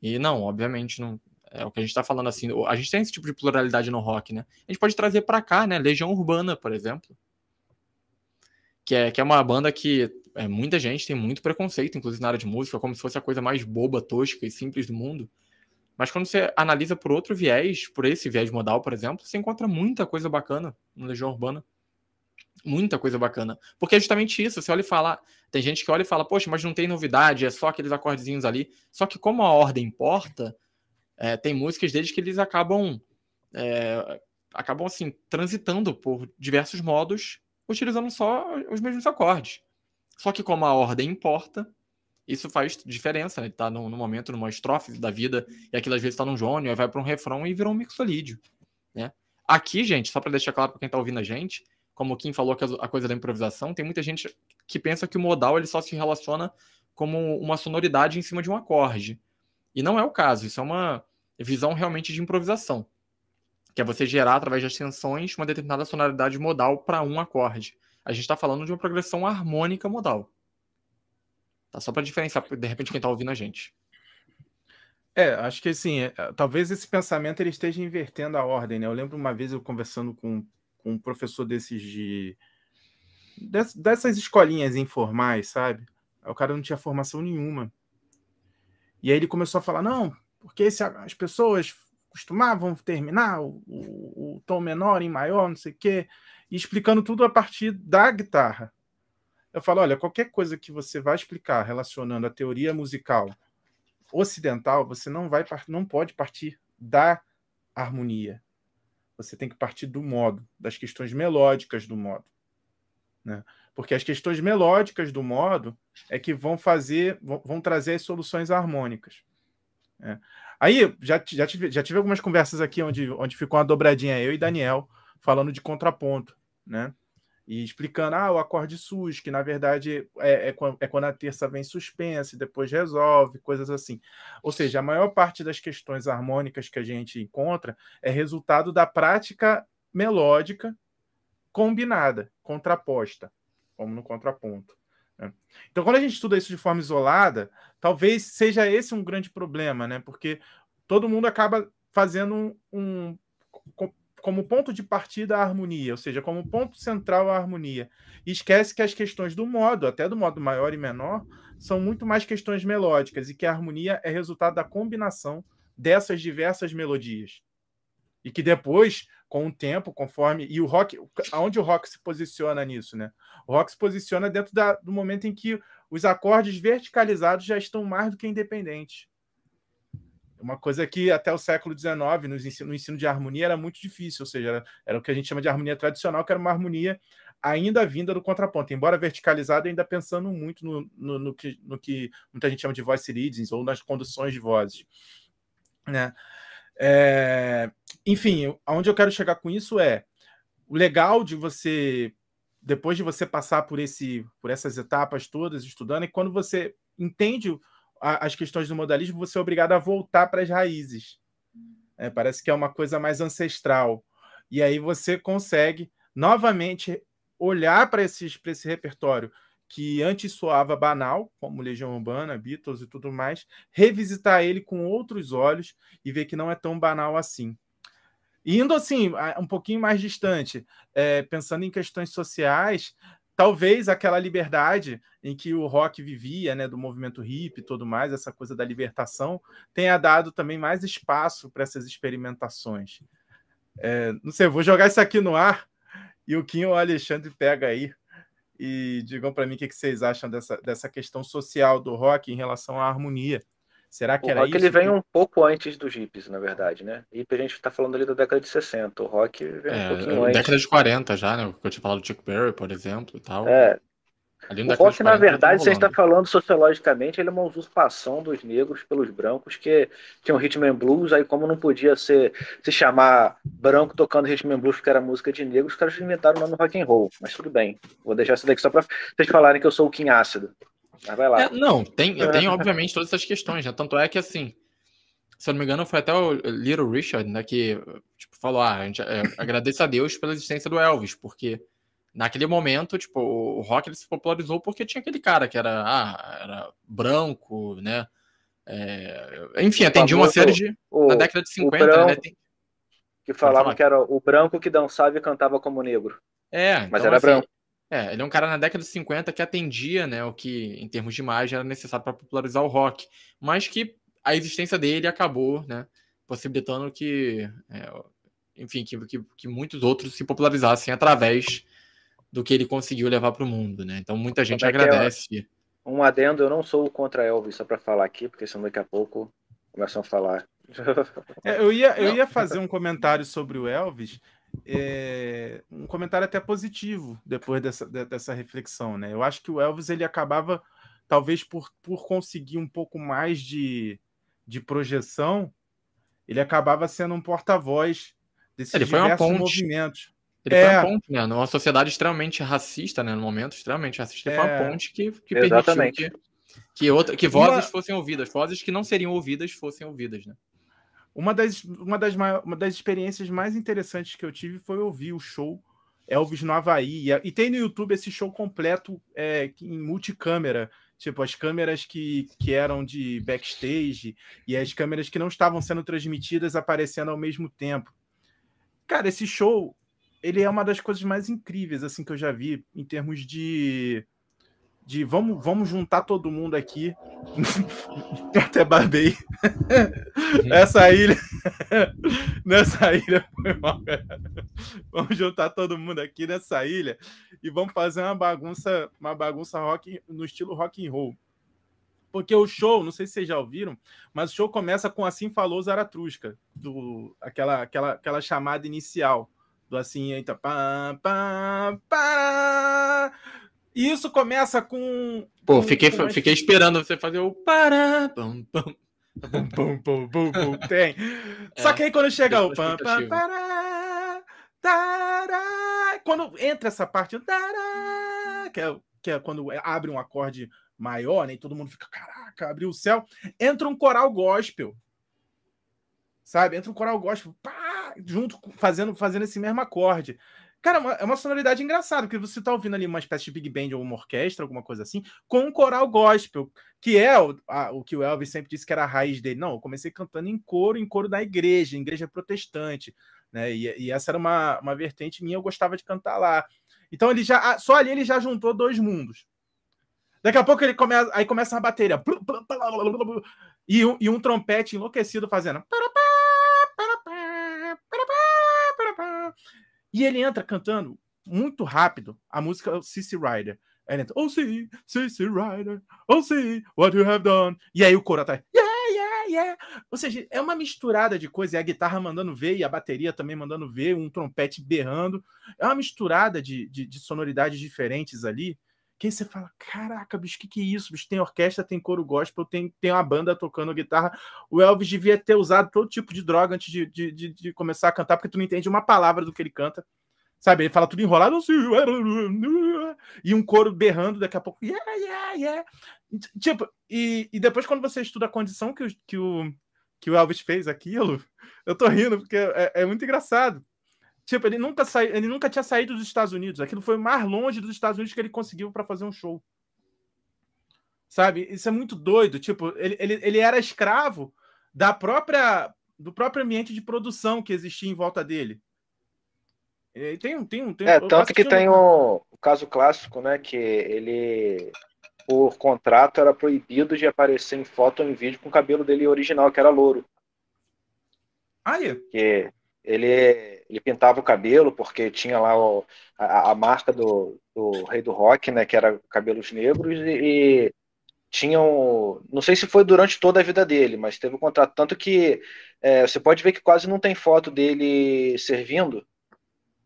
E não, obviamente, não, é o que a gente está falando assim. A gente tem esse tipo de pluralidade no rock, né? A gente pode trazer para cá, né? Legião Urbana, por exemplo. Que é, que é uma banda que é, muita gente tem muito preconceito, inclusive na área de música, como se fosse a coisa mais boba, tosca e simples do mundo. Mas quando você analisa por outro viés, por esse viés modal, por exemplo, você encontra muita coisa bacana no Legião Urbana. Muita coisa bacana. Porque é justamente isso. Você olha e fala. Tem gente que olha e fala, poxa, mas não tem novidade, é só aqueles acordezinhos ali. Só que como a ordem importa, é, tem músicas deles que eles acabam é, acabam assim transitando por diversos modos utilizando só os mesmos acordes. Só que como a ordem importa isso faz diferença né? ele tá no, no, momento numa estrofe da vida e aquilo às vezes está num jônio aí vai para um refrão e vira um mixolídio né? Aqui gente só para deixar claro para quem está ouvindo a gente como o Kim falou que a coisa da improvisação tem muita gente que pensa que o modal ele só se relaciona como uma sonoridade em cima de um acorde e não é o caso, isso é uma visão realmente de improvisação, que é você gerar através das tensões uma determinada sonoridade modal para um acorde. A gente está falando de uma progressão harmônica modal. Tá só para diferenciar, de repente, quem está ouvindo a gente. É, acho que assim, é, talvez esse pensamento ele esteja invertendo a ordem, né? Eu lembro uma vez eu conversando com, com um professor desses de. dessas escolinhas informais, sabe? O cara não tinha formação nenhuma. E aí ele começou a falar: não, porque esse, as pessoas costumavam terminar o, o, o, tom menor em maior, não sei o quê, e explicando tudo a partir da guitarra. Eu falo: olha, qualquer coisa que você vai explicar relacionando a teoria musical ocidental, você não vai não pode partir da harmonia. Você tem que partir do modo, das questões melódicas do modo. Né? Porque as questões melódicas do modo é que vão fazer, vão, vão trazer as soluções harmônicas. É. Aí já, já, tive, já tive algumas conversas aqui onde, onde ficou uma dobradinha eu e Daniel falando de contraponto, né? E explicando, ah, o acorde sus, que na verdade é, é, é quando a terça vem suspensa e depois resolve, coisas assim. Ou seja, a maior parte das questões harmônicas que a gente encontra é resultado da prática melódica combinada, contraposta, como no contraponto. Né? Então, quando a gente estuda isso de forma isolada, talvez seja esse um grande problema, né? Porque todo mundo acaba fazendo um, um como ponto de partida a harmonia, ou seja, como ponto central a harmonia. E esquece que as questões do modo, até do modo maior e menor, são muito mais questões melódicas e que a harmonia é resultado da combinação dessas diversas melodias. E que depois, com o tempo, conforme. E o rock, aonde o rock se posiciona nisso, né? O rock se posiciona dentro da, do momento em que os acordes verticalizados já estão mais do que independentes. Uma coisa que até o século XIX, no ensino, no ensino de harmonia, era muito difícil, ou seja, era, era, o que a gente chama de harmonia tradicional, que era uma harmonia ainda vinda do contraponto, embora verticalizada, ainda pensando muito no, no, no, que, no que muita gente chama de voice readings, ou nas conduções de vozes. Né? É, enfim, aonde eu quero chegar com isso é o legal de você, depois de você passar por, esse, por essas etapas todas estudando, é quando você entende a, as questões do modalismo, você é obrigado a voltar para as raízes. É, parece que é uma coisa mais ancestral. E aí você consegue novamente olhar para esse repertório que antes soava banal, como Legião Urbana, Beatles e tudo mais, revisitar ele com outros olhos e ver que não é tão banal assim. indo assim, um pouquinho mais distante, é, pensando em questões sociais, talvez aquela liberdade em que o rock vivia, né, do movimento hip e tudo mais, essa coisa da libertação, tenha dado também mais espaço para essas experimentações. É, não sei, vou jogar isso aqui no ar e o Kim ou o Alexandre pega aí e digam para mim o que, vocês acham dessa, dessa questão social do rock em relação à harmonia. Será que o era rock, isso? ele vem um pouco antes dos hippies, na verdade, né? Hip a gente está falando ali da década de 60, o rock vem é, um pouquinho antes. Década de 40 já, né? Que eu tinha falado do Chuck Berry, por exemplo, e tal. É, o rock, na verdade, você está falando sociologicamente, ele é uma usurpação dos negros pelos brancos que tinham rhythm and blues, aí como não podia ser, se chamar branco tocando rhythm and blues porque era música de negros, os caras inventaram o nome rock and roll, mas tudo bem. Vou deixar isso daqui só para vocês falarem que eu sou o Kim Ácido. Mas vai lá. É, não, tem, tem obviamente todas essas questões, né? Tanto é que assim, se eu não me engano, foi até o Little Richard, né, que tipo, falou, ah, a gente é, agradece a Deus pela existência do Elvis, porque naquele momento, tipo, o rock ele se popularizou porque tinha aquele cara que era, ah, era branco, né? É, enfim, atendia uma série de. O, na década de 50, né, branco, né? Tem, que falava que era o branco que dançava e cantava como negro. É, mas então, era assim, branco. É, ele é um cara na década de 50 que atendia, né, o que em termos de imagem era necessário para popularizar o rock, mas que a existência dele acabou, né, possibilitando que, é, enfim, que, que, que muitos outros se popularizassem através do que ele conseguiu levar para o mundo, né? Então muita gente é agradece. É um adendo, eu não sou contra Elvis, só para falar aqui, porque senão daqui a pouco começam a falar. É, eu, ia, eu ia fazer um comentário sobre o Elvis, é, um comentário até positivo depois dessa, dessa reflexão, né? Eu acho que o Elvis ele acabava, talvez por, por conseguir um pouco mais de, de projeção, ele acabava sendo um porta-voz desses ele diversos movimentos. Ele é. foi uma ponte, né? Numa sociedade extremamente racista, né? No momento, extremamente racista, ele é. foi uma é. ponte que, que permitiu que, que, outra, que vozes uma... fossem ouvidas, vozes que não seriam ouvidas fossem ouvidas, né? Uma das, uma, das, uma das experiências mais interessantes que eu tive foi ouvir o show Elvis no Havaí. E tem no YouTube esse show completo é, em multicâmera. Tipo, as câmeras que, que eram de backstage e as câmeras que não estavam sendo transmitidas aparecendo ao mesmo tempo. Cara, esse show ele é uma das coisas mais incríveis assim que eu já vi em termos de de vamos, vamos juntar todo mundo aqui. <laughs> Até barbei. Essa ilha. <laughs> nessa ilha foi mal, Vamos juntar todo mundo aqui nessa ilha e vamos fazer uma bagunça, uma bagunça rock no estilo rock and roll. Porque o show, não sei se vocês já ouviram, mas o show começa com assim falou Zaratusca, do aquela aquela aquela chamada inicial do assim, eita, pá, pá, pá. E isso começa com. Pô, fiquei, com... fiquei esperando você fazer o pará, pam, pam, Bum, bum, bum, bum, tem. É, Só que aí quando chega o pam, pam, pará, tará, quando entra essa parte tará, que é, que é quando abre um acorde maior, né, e todo mundo fica, caraca, abriu o céu, entra um coral gospel. Sabe? Entra um coral gospel, pá, junto fazendo fazendo esse mesmo acorde. Cara, é uma sonoridade engraçada, porque você tá ouvindo ali uma espécie de big band ou uma orquestra, alguma coisa assim, com um coral gospel, que é o, a, o que o Elvis sempre disse que era a raiz dele. Não, eu comecei cantando em coro, em coro da igreja, igreja protestante, né? E, e, essa era uma, uma vertente minha, eu gostava de cantar lá. Então ele já, só ali ele já juntou dois mundos. Daqui a pouco ele começa, aí começa uma bateria e um, e um trompete enlouquecido fazendo. E ele entra cantando muito rápido a música Cici Rider. Ele entra, oh, see, Cici Rider, oh, see what you have done. E aí o coro tá, yeah, yeah, yeah. Ou seja, é uma misturada de coisas. E a guitarra mandando ver e a bateria também mandando ver, um trompete berrando. É uma misturada de, de, de sonoridades diferentes ali. Que você fala, caraca, bicho, que que é isso? Bicho, tem orquestra, tem coro gospel, tem, tem uma banda tocando guitarra. O Elvis devia ter usado todo tipo de droga antes de, de, de, de começar a cantar, porque tu não entende uma palavra do que ele canta. Sabe, ele fala tudo enrolado, assim, e um coro berrando daqui a pouco, yeah, yeah, yeah. Tipo, e, e depois quando você estuda a condição que o, que o, que o Elvis fez aquilo, eu tô rindo, porque é, é muito engraçado. Tipo, ele nunca, sa... ele nunca tinha saído dos Estados Unidos. Aquilo foi o mais longe dos Estados Unidos que ele conseguiu para fazer um show. Sabe? Isso é muito doido. Tipo, ele, ele, ele era escravo da própria do próprio ambiente de produção que existia em volta dele. E tem, tem, tem, é, tanto que tem o, o, caso clássico, né? Que ele, por contrato, era proibido de aparecer em foto ou em vídeo com o cabelo dele original, que era louro. Ah, é? Que ele, ele pintava o cabelo porque tinha lá o, a, a, marca do, do rei do rock, né, que era cabelos negros e, e tinham, não sei se foi durante toda a vida dele, mas teve um contrato tanto que é, você pode ver que quase não tem foto dele servindo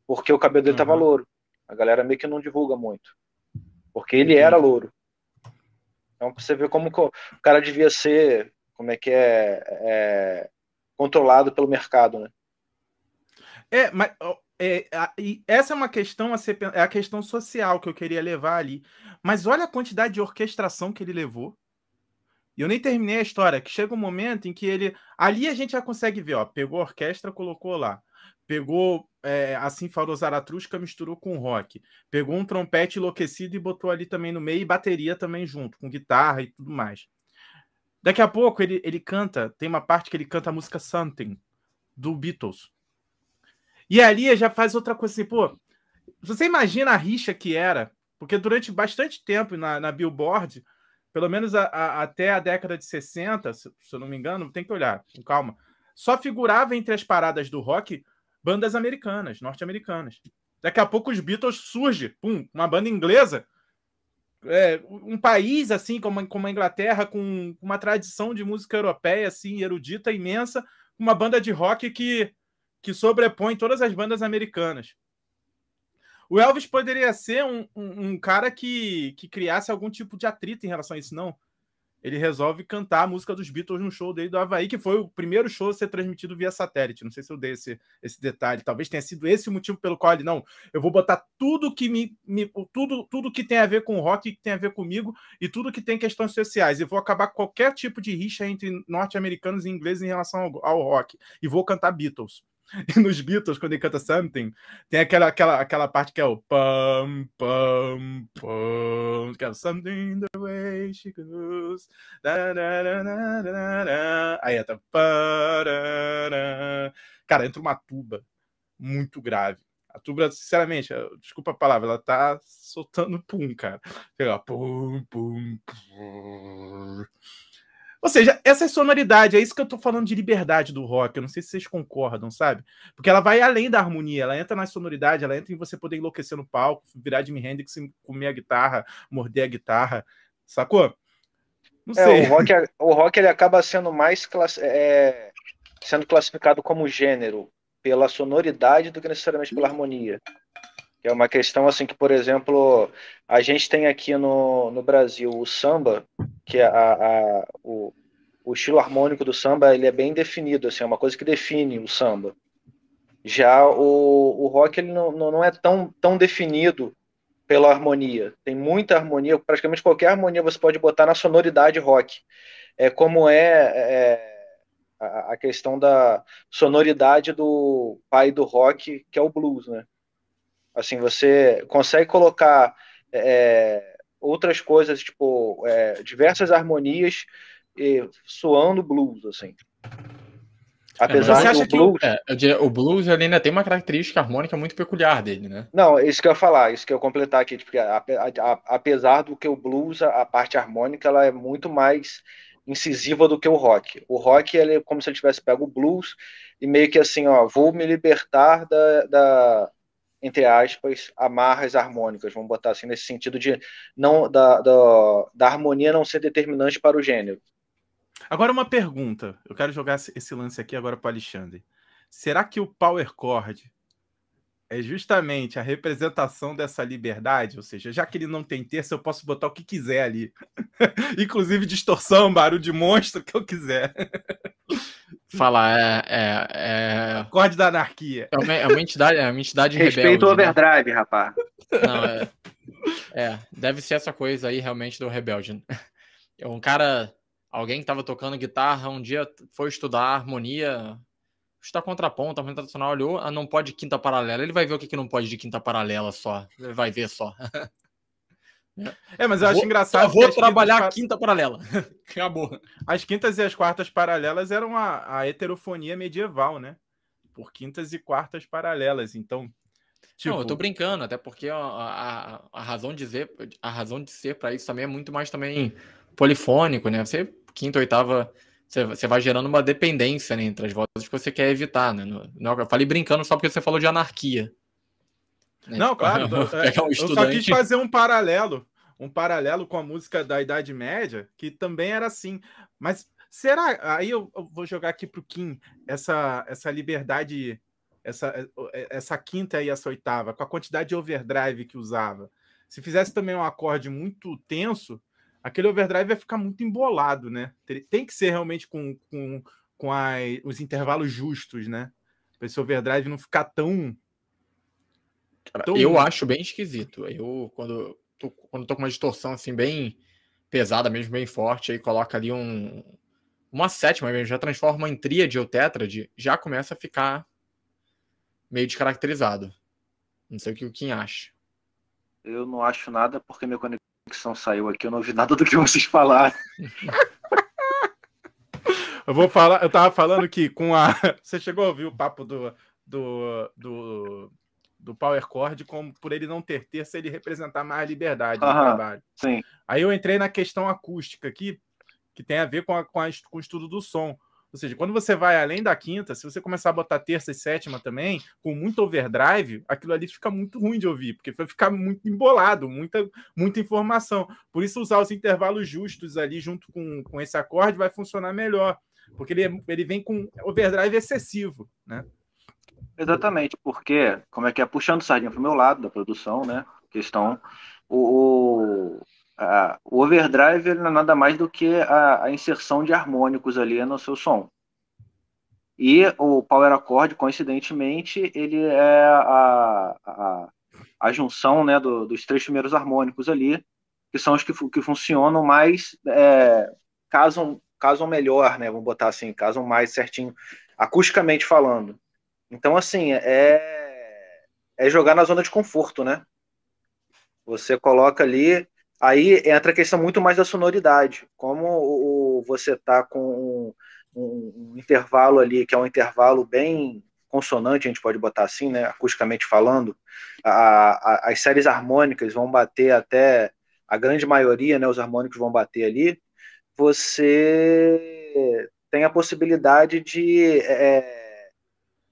porque o cabelo dele estava uhum. louro. A galera meio que não divulga muito, porque ele era louro. Então você vê como o cara devia ser, como é que é, é controlado pelo mercado, né? É, mas é, essa é uma questão a ser, é a questão social que eu queria levar ali. Mas olha a quantidade de orquestração que ele levou. E eu nem terminei a história, que chega um momento em que ele. Ali a gente já consegue ver, ó. Pegou a orquestra, colocou lá. Pegou, é, assim falou Zaratusca, misturou com rock. Pegou um trompete enlouquecido e botou ali também no meio, e bateria também junto, com guitarra e tudo mais. Daqui a pouco ele, ele canta, tem uma parte que ele canta a música Something, do Beatles. E ali já faz outra coisa assim, pô. Você imagina a rixa que era, porque durante bastante tempo na, na Billboard, pelo menos a, a, até a década de 60, se, se, eu não me engano, tem que olhar, com calma, só figurava entre as paradas do rock bandas americanas, norte-americanas. Daqui a pouco os Beatles surge, pum, uma banda inglesa, é, um país assim como, como a Inglaterra, com uma tradição de música europeia assim erudita imensa, uma banda de rock que que sobrepõe todas as bandas americanas. O Elvis poderia ser um, um, um, cara que, que criasse algum tipo de atrito em relação a isso, não. Ele resolve cantar a música dos Beatles no show dele do Havaí, que foi o primeiro show a ser transmitido via satélite. Não sei se eu dei esse, esse detalhe. Talvez tenha sido esse o motivo pelo qual ele, não, eu vou botar tudo que me, me tudo, tudo que tem a ver com o rock, que tem a ver comigo, e tudo que tem questões sociais. E vou acabar qualquer tipo de rixa entre norte-americanos e ingleses em relação ao, ao rock. E vou cantar Beatles. <laughs> E nos Beatles, quando ele canta Something, tem aquela, aquela, aquela parte que é o pam, pam, pam, que é Something the way she goes. Da, da, da, Aí entra. Cara, entra uma tuba muito grave. A tuba, sinceramente, desculpa a palavra, ela tá soltando pum, cara. Pum, pum, pum. Ou seja, essa é sonoridade, é isso que eu tô falando de liberdade do rock. Eu não sei se vocês concordam, sabe? Porque ela vai além da harmonia, ela entra na sonoridade, ela entra em você poder enlouquecer no palco, virar Jimi Hendrix, comer a guitarra, morder a guitarra, sacou? Não é, sei. O rock, o rock ele acaba sendo mais class... é, sendo classificado como gênero pela sonoridade do que necessariamente pela harmonia. É uma questão assim que, por exemplo, a gente tem aqui no, no Brasil o samba, que é a, a o, o estilo harmônico do samba ele é bem definido, assim, é uma coisa que define o samba. Já o, o rock ele não, não é tão, tão definido pela harmonia. Tem muita harmonia, praticamente qualquer harmonia você pode botar na sonoridade rock. É como é, é a, a, questão da sonoridade do pai do rock, que é o blues, né? Assim, você consegue colocar é, outras coisas, tipo, é, diversas harmonias e, soando blues, assim. É, Apesar é, você que o blues... É, o blues ele ainda tem uma característica harmônica muito peculiar dele, né? Não, isso que eu ia falar, isso que eu ia completar aqui, porque apesar do que o blues, a, parte harmônica, ela é muito mais incisiva do que o rock. O rock ele é como se ele tivesse pego o blues e meio que assim, ó, vou me libertar da, da entre aspas, amarras harmônicas, vamos botar assim, nesse sentido de não da, da, da harmonia não ser determinante para o gênero. Agora uma pergunta. Eu quero jogar esse lance aqui agora para o Alexandre. Será que o power chord é justamente a representação dessa liberdade? Ou seja, já que ele não tem terça, eu posso botar o que quiser ali. <laughs> Inclusive distorção, barulho de monstro, o que eu quiser. Falar, é, é, é... Acorde da anarquia. É uma, é uma entidade, é uma entidade Respeito rebelde. Respeito overdrive, né? rapaz. Não, é, é, deve ser essa coisa aí realmente do rebelde. É um cara alguém que estava tocando guitarra um dia foi estudar harmonia, estudar contraponto, harmonia tradicional, olhou, ah, não pode quinta paralela. Ele vai ver o que, que não pode de quinta paralela só. Ele vai ver só. É, mas eu acho vou, engraçado. vou trabalhar quintas... a quinta paralela. <laughs> Acabou. As quintas e as quartas paralelas eram a, a heterofonia medieval, né? Por quintas e quartas paralelas. Então. Tipo... Não, eu tô brincando, até porque a, a, a razão de ser, a razão de ser para isso também é muito mais também polifônico, né? Você quinta, oitava, você, vai gerando uma dependência né, entre as vozes que você quer evitar, né? No, eu falei brincando só porque você falou de anarquia. Né? Não, claro. <laughs> é, um eu só quis fazer um paralelo, um paralelo com a música da Idade Média, que também era assim. Mas será? Aí eu, eu vou jogar aqui para o Kim essa, essa liberdade, essa, essa quinta e essa oitava, com a quantidade de overdrive que usava. Se fizesse também um acorde muito tenso, aquele overdrive vai ficar muito embolado, né? Tem que ser realmente com, com, com a, os intervalos justos, né? Para esse overdrive não ficar tão. tão... Eu acho bem esquisito. Eu, quando tô, quando tô com uma distorção assim, bem pesada, mesmo bem forte, aí coloca ali um, uma sétima mesmo, já transforma em tríade ou tétrade, já começa a ficar meio descaracterizado. Não sei o que o Kim acha. Eu não acho nada porque meu conexão saiu aqui, eu não ouvi nada do que vocês falaram. <laughs> eu vou falar, eu tava falando que com a. <laughs> Você chegou a ouvir o papo do, do, do, do Power Chord, como por ele não ter terça, ele representar mais liberdade no trabalho. Sim. Aí eu entrei na questão acústica aqui, que tem a ver com, a, com, a, com o estudo do som. Ou seja, quando você vai além da quinta, se você começar a botar terça e sétima também, com muito overdrive, aquilo ali fica muito ruim de ouvir, porque vai ficar muito embolado, muita, muita informação. Por isso, usar os intervalos justos ali junto com, com esse acorde vai funcionar melhor, porque ele, ele vem com overdrive excessivo, né? Exatamente, porque, como é que é, puxando sardinha para o meu lado da produção, né? Questão, o, o overdrive ele não é nada mais do que a, a, inserção de harmônicos ali no seu som. E o power accord, coincidentemente, ele é a, a, a junção né, do, dos três primeiros harmônicos ali, que são os que, que funcionam mais, é, casam, casam melhor, né, vamos botar assim, casam mais certinho, acusticamente falando. Então, assim, é, é jogar na zona de conforto, né? Você coloca ali Aí entra a questão muito mais da sonoridade. Como o, você está com um, um, um, intervalo ali, que é um intervalo bem consonante, a gente pode botar assim, né, acusticamente falando, a, a, as séries harmônicas vão bater até, a grande maioria, né, os harmônicos vão bater ali, você tem a possibilidade de é,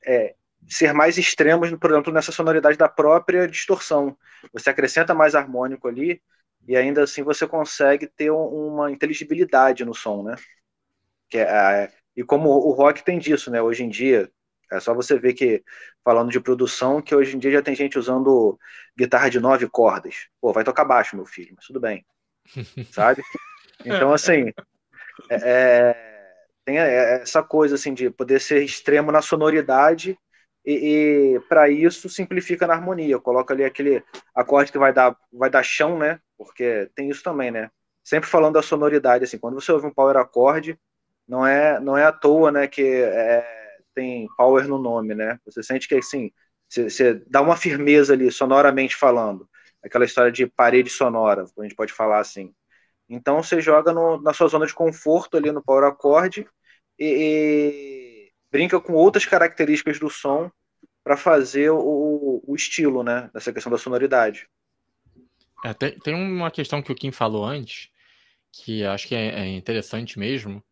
é, ser mais extremos, por exemplo, nessa sonoridade da própria distorção. Você acrescenta mais harmônico ali, e ainda assim você consegue ter uma inteligibilidade no som, né? Que é, e como o rock tem disso, né? Hoje em dia, é só você ver que, falando de produção, que hoje em dia já tem gente usando guitarra de nove cordas. Pô, vai tocar baixo, meu filho, mas tudo bem. <laughs> Sabe? Então, assim, é, é tem essa coisa assim de poder ser extremo na sonoridade e, e para isso simplifica na harmonia. Coloca ali aquele acorde que vai dar, vai dar chão, né? Porque tem isso também, né? Sempre falando da sonoridade, assim, quando você ouve um power acorde, não é, não é à toa, né, que é, tem power no nome, né? Você sente que assim, você, dá uma firmeza ali, sonoramente falando. Aquela história de parede sonora, a gente pode falar assim. Então você joga no, na sua zona de conforto ali no power acorde e, e brinca com outras características do som para fazer o, o, estilo, né? Nessa questão da sonoridade. É, tem, tem, uma questão que o Kim falou antes, que acho que é, é, interessante mesmo,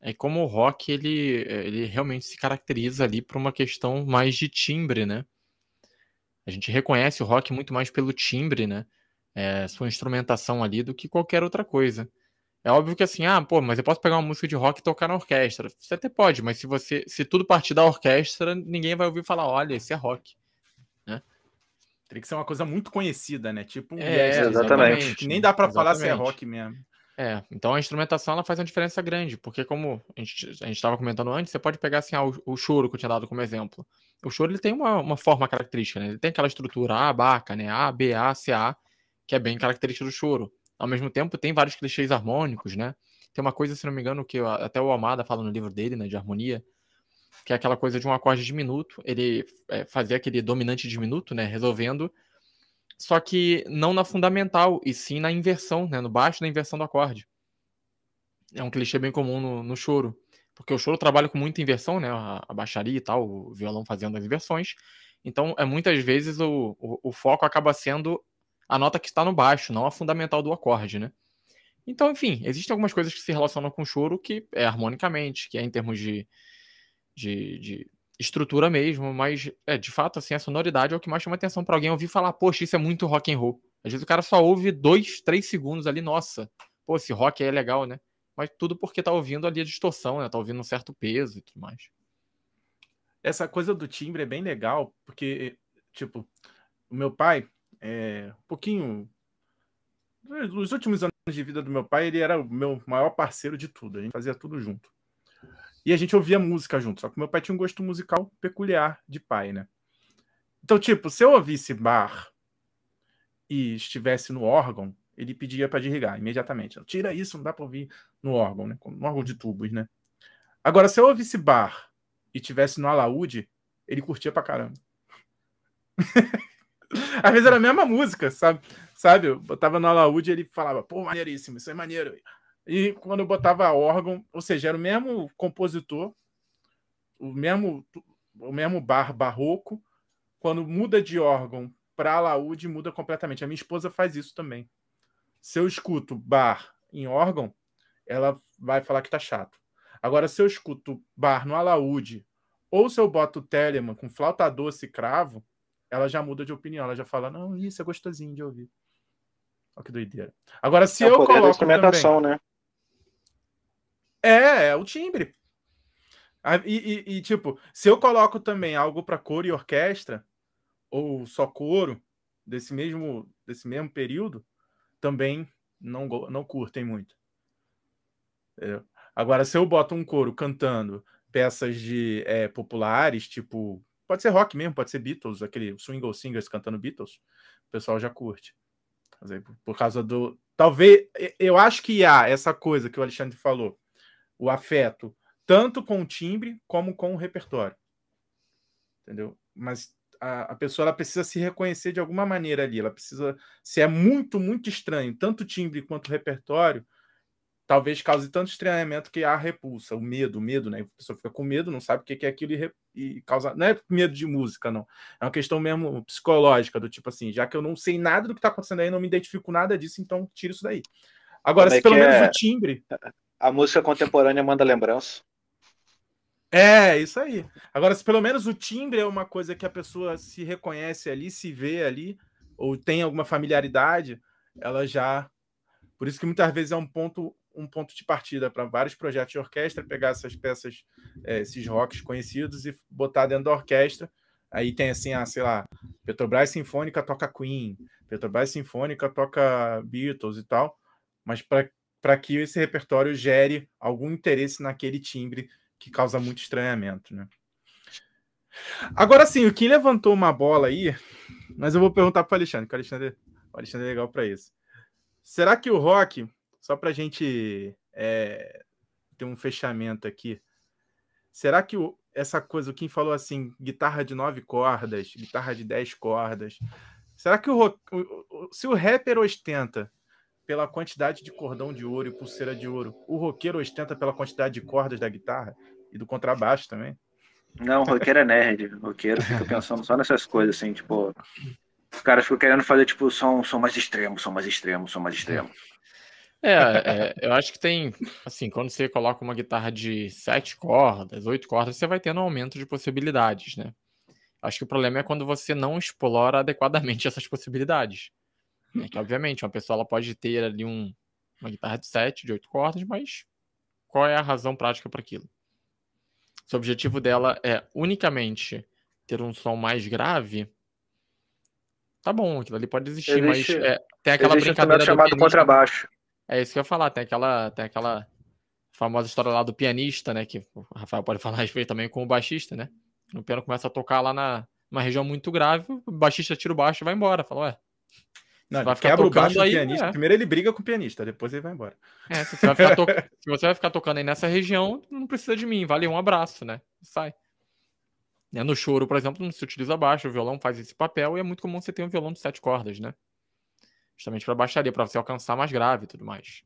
é como o rock ele, ele realmente se caracteriza ali por uma questão mais de timbre, né? A gente reconhece o rock muito mais pelo timbre, né? É, sua instrumentação ali do que qualquer outra coisa. É óbvio que assim, ah, pô, mas eu posso pegar uma música de rock e tocar na orquestra. Você até pode, mas se você, se tudo partir da orquestra, ninguém vai ouvir falar, olha, esse é rock? Teria que ser uma coisa muito conhecida, né? Tipo é, jazz, exatamente. Nem dá para falar se é rock mesmo. É, então a instrumentação ela faz uma diferença grande, porque como a gente estava comentando antes, você pode pegar assim, ah, o, o, choro que eu tinha dado como exemplo. O choro ele tem uma, uma forma característica, né? Ele tem aquela estrutura A, baca, né? A, B, A, C, A, que é bem característica do choro. Ao mesmo tempo, tem vários clichês harmônicos, né? Tem uma coisa, se não me engano, que até o Almada fala no livro dele, né, de harmonia, que é aquela coisa de um acorde diminuto, ele é, fazia aquele dominante diminuto, né, resolvendo, só que não na fundamental, e sim na inversão, né, no baixo da inversão do acorde. É um clichê bem comum no, no choro, porque o choro trabalha com muita inversão, né, a, a baixaria e tal, o violão fazendo as inversões, então é muitas vezes o, o, o foco acaba sendo a nota que está no baixo, não a fundamental do acorde, né? Então, enfim, existem algumas coisas que se relacionam com o choro que é harmonicamente, que é em termos de, de, de estrutura mesmo, mas é, de fato, assim, a sonoridade é o que mais chama atenção para alguém ouvir falar, poxa, isso é muito rock and roll. Às vezes o cara só ouve dois, três segundos ali, nossa, pô, esse rock é legal, né? Mas tudo porque tá ouvindo ali a distorção, né? Tá ouvindo um certo peso e tudo mais. Essa coisa do timbre é bem legal, porque, tipo, o meu pai, é, um pouquinho. Nos últimos anos de vida do meu pai, ele era o meu maior parceiro de tudo. A gente fazia tudo junto. E a gente ouvia música junto. Só que meu pai tinha um gosto musical peculiar de pai, né? Então, tipo, se eu ouvisse bar e estivesse no órgão, ele pedia para desligar imediatamente. Tira isso, não dá para ouvir no órgão, né? No órgão de tubos, né? Agora, se eu ouvisse bar e tivesse no alaúde, ele curtia pra caramba. <laughs> Às vezes era a mesma música, sabe? Sabe? Eu botava no alaúde e ele falava, pô, maneiríssimo, isso é maneiro. E quando eu botava órgão, ou seja, era o mesmo compositor, o mesmo, o mesmo bar barroco, quando muda de órgão para alaúde, muda completamente. A minha esposa faz isso também. Se eu escuto bar em órgão, ela vai falar que tá chato. Agora, se eu escuto bar no alaúde, ou se eu boto Telemann com flauta doce e cravo, ela já muda de opinião, ela já fala, não, isso é gostosinho de ouvir. Olha que doideira. Agora, se é eu coloco. Da instrumentação, também... né? É, é o timbre. E, e, e, tipo, se eu coloco também algo para coro e orquestra, ou só coro, desse mesmo, desse mesmo período, também não, não curtem muito. Entendeu? Agora, se eu boto um coro cantando peças de é, populares, tipo Pode ser rock mesmo, pode ser Beatles, aquele Swingle Singers cantando Beatles. O pessoal já curte. Por causa do. Talvez. Eu acho que há essa coisa que o Alexandre falou. O afeto, tanto com o timbre como com o repertório. Entendeu? Mas a, a pessoa precisa se reconhecer de alguma maneira ali. Ela precisa. Se é muito, muito estranho, tanto o timbre quanto o repertório, talvez cause tanto estranhamento que há repulsa, o medo, o medo, né? A pessoa fica com medo, não sabe o que é aquilo e, e, causa. Não é medo de música, não. É uma questão mesmo psicológica, do tipo assim, já que eu não sei nada do que está acontecendo aí, não me identifico nada disso, então tira isso daí. Agora, se pelo menos é... o timbre. <laughs> A música contemporânea manda lembrança. É, isso aí. Agora, se pelo menos o timbre é uma coisa que a pessoa se reconhece ali, se vê ali, ou tem alguma familiaridade, ela já. Por isso que muitas vezes é um ponto um ponto de partida para vários projetos de orquestra, pegar essas peças, é, esses rocks conhecidos e botar dentro da orquestra. Aí tem assim, ah, sei lá, Petrobras Sinfônica toca Queen, Petrobras Sinfônica toca Beatles e tal, mas para para que esse repertório gere algum interesse naquele timbre que causa muito estranhamento, né? Agora sim, o Kim levantou uma bola aí, mas eu vou perguntar para o Alexandre, que o Alexandre, o Alexandre é legal para isso. Será que o rock, só para a gente é, ter um fechamento aqui, será que o, essa coisa, o Kim falou assim, guitarra de nove cordas, guitarra de dez cordas, será que o, o, se o rapper ostenta pela quantidade de cordão de ouro e pulseira de ouro, o roqueiro ostenta pela quantidade de cordas da guitarra e do contrabaixo também? Não, o roqueiro é nerd. O roqueiro fica pensando só nessas coisas, assim, tipo. Os caras ficam querendo fazer, tipo, som, som mais extremo, som mais extremo, som mais extremo. É, é, eu acho que tem, assim, quando você coloca uma guitarra de sete cordas, oito cordas, você vai tendo um aumento de possibilidades, né? Acho que o problema é quando você não explora adequadamente <laughs> essas possibilidades. É que, obviamente, uma pessoa ela pode ter ali um, uma guitarra de sete, de oito cordas, mas qual é a razão prática para aquilo? Se o objetivo dela é unicamente ter um som mais grave, tá bom, aquilo ali pode existir, existe, mas é, tem aquela brincadeira um chamado contrabaixo. É isso que eu ia falar, tem aquela, tem aquela famosa história lá do pianista, né, que o Rafael pode <laughs> falar a respeito também com o baixista, né? O piano começa a tocar lá na uma região muito grave, o baixista tira o baixo e vai embora, fala, ué, não, vai ficar quebra o baixo aí, do pianista. É. Primeiro ele briga com o pianista, depois ele vai embora. É, se você vai, ficar <laughs> to... se você vai ficar tocando aí nessa região, não precisa de mim. Vale um abraço, né? Sai. É, no choro, por exemplo, não se utiliza baixo, o violão faz esse papel e é muito comum você ter um violão de sete cordas, né? Justamente para baixaria, para você alcançar mais grave e tudo mais.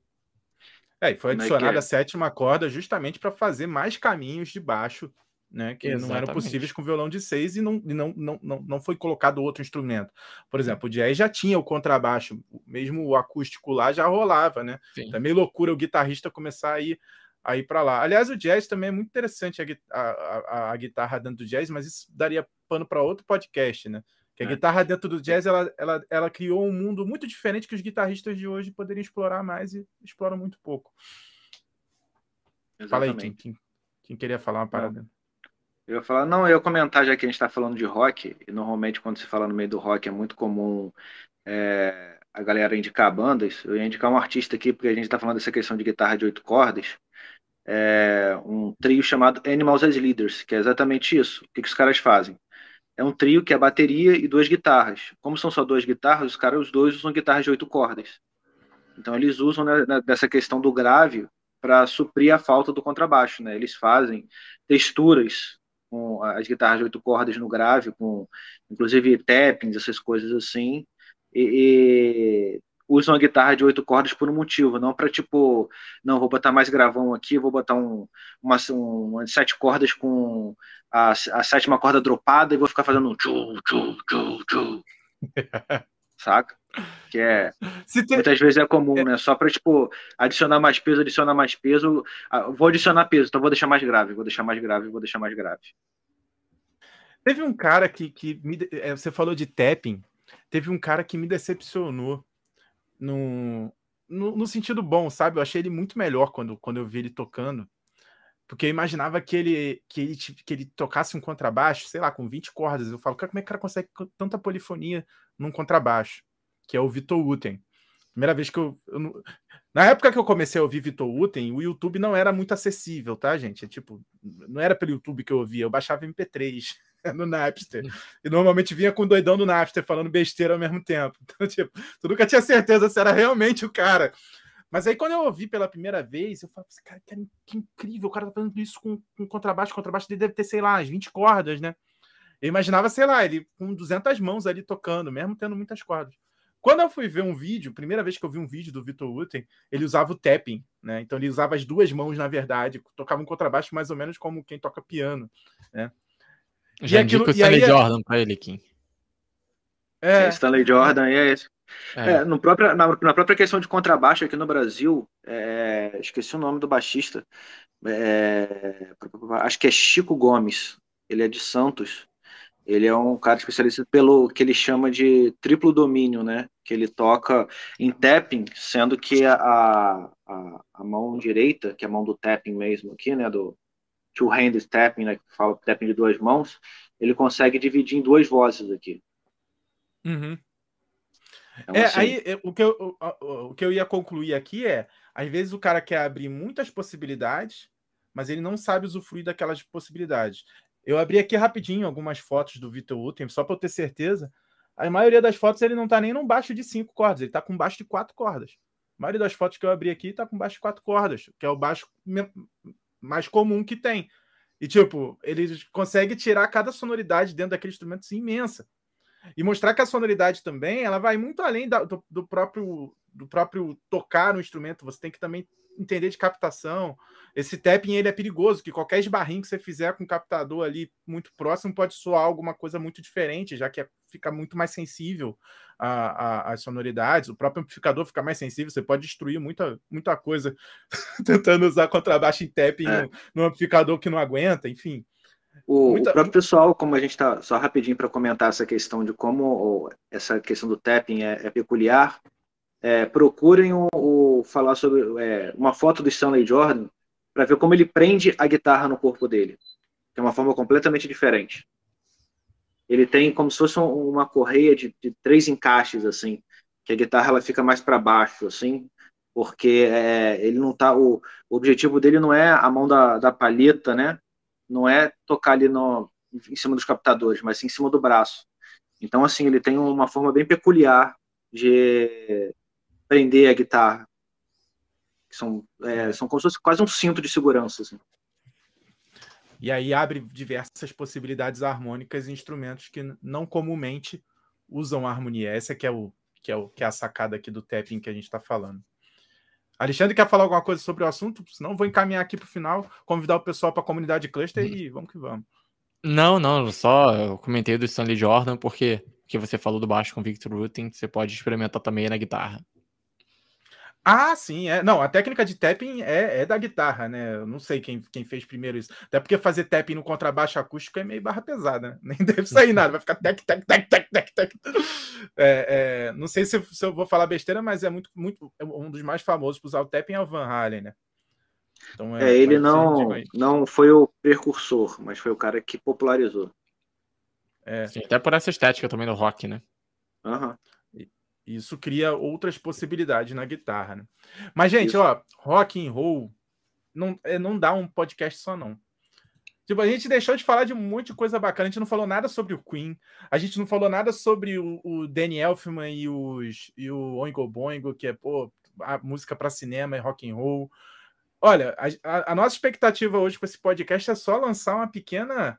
É, e foi é adicionada é a sétima corda justamente para fazer mais caminhos de baixo né, que Exatamente. não eram possíveis com violão de seis e, não, e não, não, não, não foi colocado outro instrumento. Por exemplo, o jazz já tinha o contrabaixo, mesmo o acústico lá já rolava, né? Sim. Também loucura o guitarrista começar a ir, a ir para lá. Aliás, o jazz também é muito interessante, a, a, a, a guitarra dentro do jazz, mas isso daria pano para outro podcast, né? Que a é. guitarra dentro do jazz ela, ela, ela criou um mundo muito diferente que os guitarristas de hoje poderiam explorar mais e exploram muito pouco. Exatamente. Fala aí, quem, quem, quem queria falar uma parada. Não. Eu ia falar, não, eu ia comentar, já que a gente está falando de rock, e normalmente quando se fala no meio do rock é muito comum é, a galera indicar bandas. Eu ia indicar um artista aqui, porque a gente está falando dessa questão de guitarra de oito cordas. É, um trio chamado Animals as Leaders, que é exatamente isso. O que, que os caras fazem? É um trio que é bateria e duas guitarras. Como são só duas guitarras, os caras, os dois, usam guitarras de oito cordas. Então eles usam né, dessa questão do grave para suprir a falta do contrabaixo, né? Eles fazem texturas com as guitarras de oito cordas no grave, com inclusive tappings, essas coisas assim, e, e usam a guitarra de oito cordas por um motivo, não para tipo, não, vou botar mais gravão aqui, vou botar um, uma, um, sete cordas com a, a sétima corda dropada e vou ficar fazendo um tchu, tchu, tchu. <laughs> Saca? Que é. Tem... Muitas vezes é comum, é... né? Só para, tipo, adicionar mais peso, adicionar mais peso. Ah, vou adicionar peso, então vou deixar mais grave, vou deixar mais grave, vou deixar mais grave. Teve um cara que, que me, é, você falou de tapping. Teve um cara que me decepcionou no, no, no, sentido bom, sabe? Eu achei ele muito melhor quando, quando eu vi ele tocando. Porque eu imaginava que ele, que, ele, que ele tocasse um contrabaixo, sei lá, com 20 cordas. Eu falo, como é que o cara consegue tanta polifonia num contrabaixo? que é o Vitor Uten. Primeira vez que eu, eu, Na época que eu comecei a ouvir Vitor Uten, o YouTube não era muito acessível, tá, gente? É, tipo, não era pelo YouTube que eu ouvia, eu baixava MP3 <laughs> no Napster. E normalmente vinha com o doidão do Napster falando besteira ao mesmo tempo. <laughs> Então, tipo, tu nunca tinha certeza se era realmente o cara. Mas aí, quando eu ouvi pela primeira vez, eu falei, assim, cara, que incrível, o cara tá fazendo isso com, com contrabaixo. Contrabaixo dele deve ter, sei lá, as 20 cordas, né? Eu imaginava, sei lá, ele com 200 mãos ali tocando, mesmo tendo muitas cordas. Quando eu fui ver um vídeo, primeira vez que eu vi um vídeo do Vitor Uten, ele usava o tapping, né? Então ele usava as duas mãos, na verdade, tocava um contrabaixo mais ou menos como quem toca piano, né? Já e aquilo, o Stanley aí, é Jordan para ele, Kim. É, Stanley Jordan, é esse. É. É, no próprio, na, na, própria questão de contrabaixo aqui no Brasil, é, esqueci o nome do baixista, é, acho que é Chico Gomes, ele é de Santos. Ele é um cara especialista pelo que ele chama de triplo domínio, né? Que ele toca em tapping, sendo que a, a, a mão direita, que é a mão do tapping mesmo aqui, né? Do two-handed tapping, né? Que fala tapping de duas mãos, ele consegue dividir em duas vozes aqui. Uhum. Então, é, assim... aí o que, eu, o, o que eu ia concluir aqui é: às vezes o cara quer abrir muitas possibilidades, mas ele não sabe usufruir daquelas possibilidades. Eu abri aqui rapidinho algumas fotos do Vitor Uten, só para eu ter certeza. A maioria das fotos ele não está nem num baixo de cinco cordas, ele está com baixo de quatro cordas. A maioria das fotos que eu abri aqui está com baixo de quatro cordas, que é o baixo mais comum que tem. E, tipo, ele consegue tirar cada sonoridade dentro daquele instrumento assim, imensa. E mostrar que a sonoridade também, ela vai muito além da, do, do, próprio, do próprio tocar no instrumento. Você tem que também entender de captação. Esse tapping ele é perigoso, que qualquer esbarrinho que você fizer com o captador ali muito próximo pode soar alguma coisa muito diferente, já que é, fica muito mais sensível às sonoridades. O próprio amplificador fica mais sensível, você pode destruir muita, muita coisa <laughs> tentando usar contrabaixo em tapping é. no, no, amplificador que não aguenta, enfim. O, muita... o próprio pessoal, como a gente está só rapidinho para comentar essa questão de como essa questão do tapping é, é peculiar, é, procurem o, o, falar sobre é, uma foto do Stanley Jordan para ver como ele prende a guitarra no corpo dele, é uma forma completamente diferente. Ele tem como se fosse uma correia de, de três encaixes assim, que a guitarra ela fica mais para baixo assim, porque é, ele não tá o, o, objetivo dele não é a mão da, da palheta, né? Não é tocar ali no, em cima dos captadores, mas sim em cima do braço. Então assim ele tem uma forma bem peculiar de prender a guitarra. São, é, são como se fosse quase um cinto de segurança. Assim. E aí abre diversas possibilidades harmônicas e instrumentos que não comumente usam a harmonia. Essa que é, o, que, é o, que é a sacada aqui do tapping que a gente está falando. Alexandre quer falar alguma coisa sobre o assunto? Senão vou encaminhar aqui para o final, convidar o pessoal para a comunidade cluster e vamos que vamos. Não, não, só eu comentei do Stanley Jordan porque que você falou do baixo com Victor Rutten, você pode experimentar também na guitarra. Ah, sim, é. Não, a técnica de tapping é, é da guitarra, né? Eu não sei quem, quem fez primeiro isso. Até porque fazer tapping no contrabaixo acústico é meio barra pesada, né? <laughs> Nem deve sair nada, vai ficar tec, tec, tec, tec, tec, tec. É, é, não sei se, se, eu vou falar besteira, mas é muito, muito é um dos mais famosos para usar o tapping é o Van Halen, né? Então, é, é ele não, não foi o precursor, mas foi o cara que popularizou. É. Sim, até por essa estética também do rock, né? Aham. Uhum. Isso cria outras possibilidades na guitarra, né? Mas, gente, Isso. ó, rock and roll não, é, não dá um podcast só, não. Tipo, a gente deixou de falar de um monte de coisa bacana. A gente não falou nada sobre o Queen. A gente não falou nada sobre o, o Danny Elfman e, os, e o Oingo Boingo, que é, pô, a música para cinema e rock and roll. Olha, a, a, nossa expectativa hoje com esse podcast é só lançar uma pequena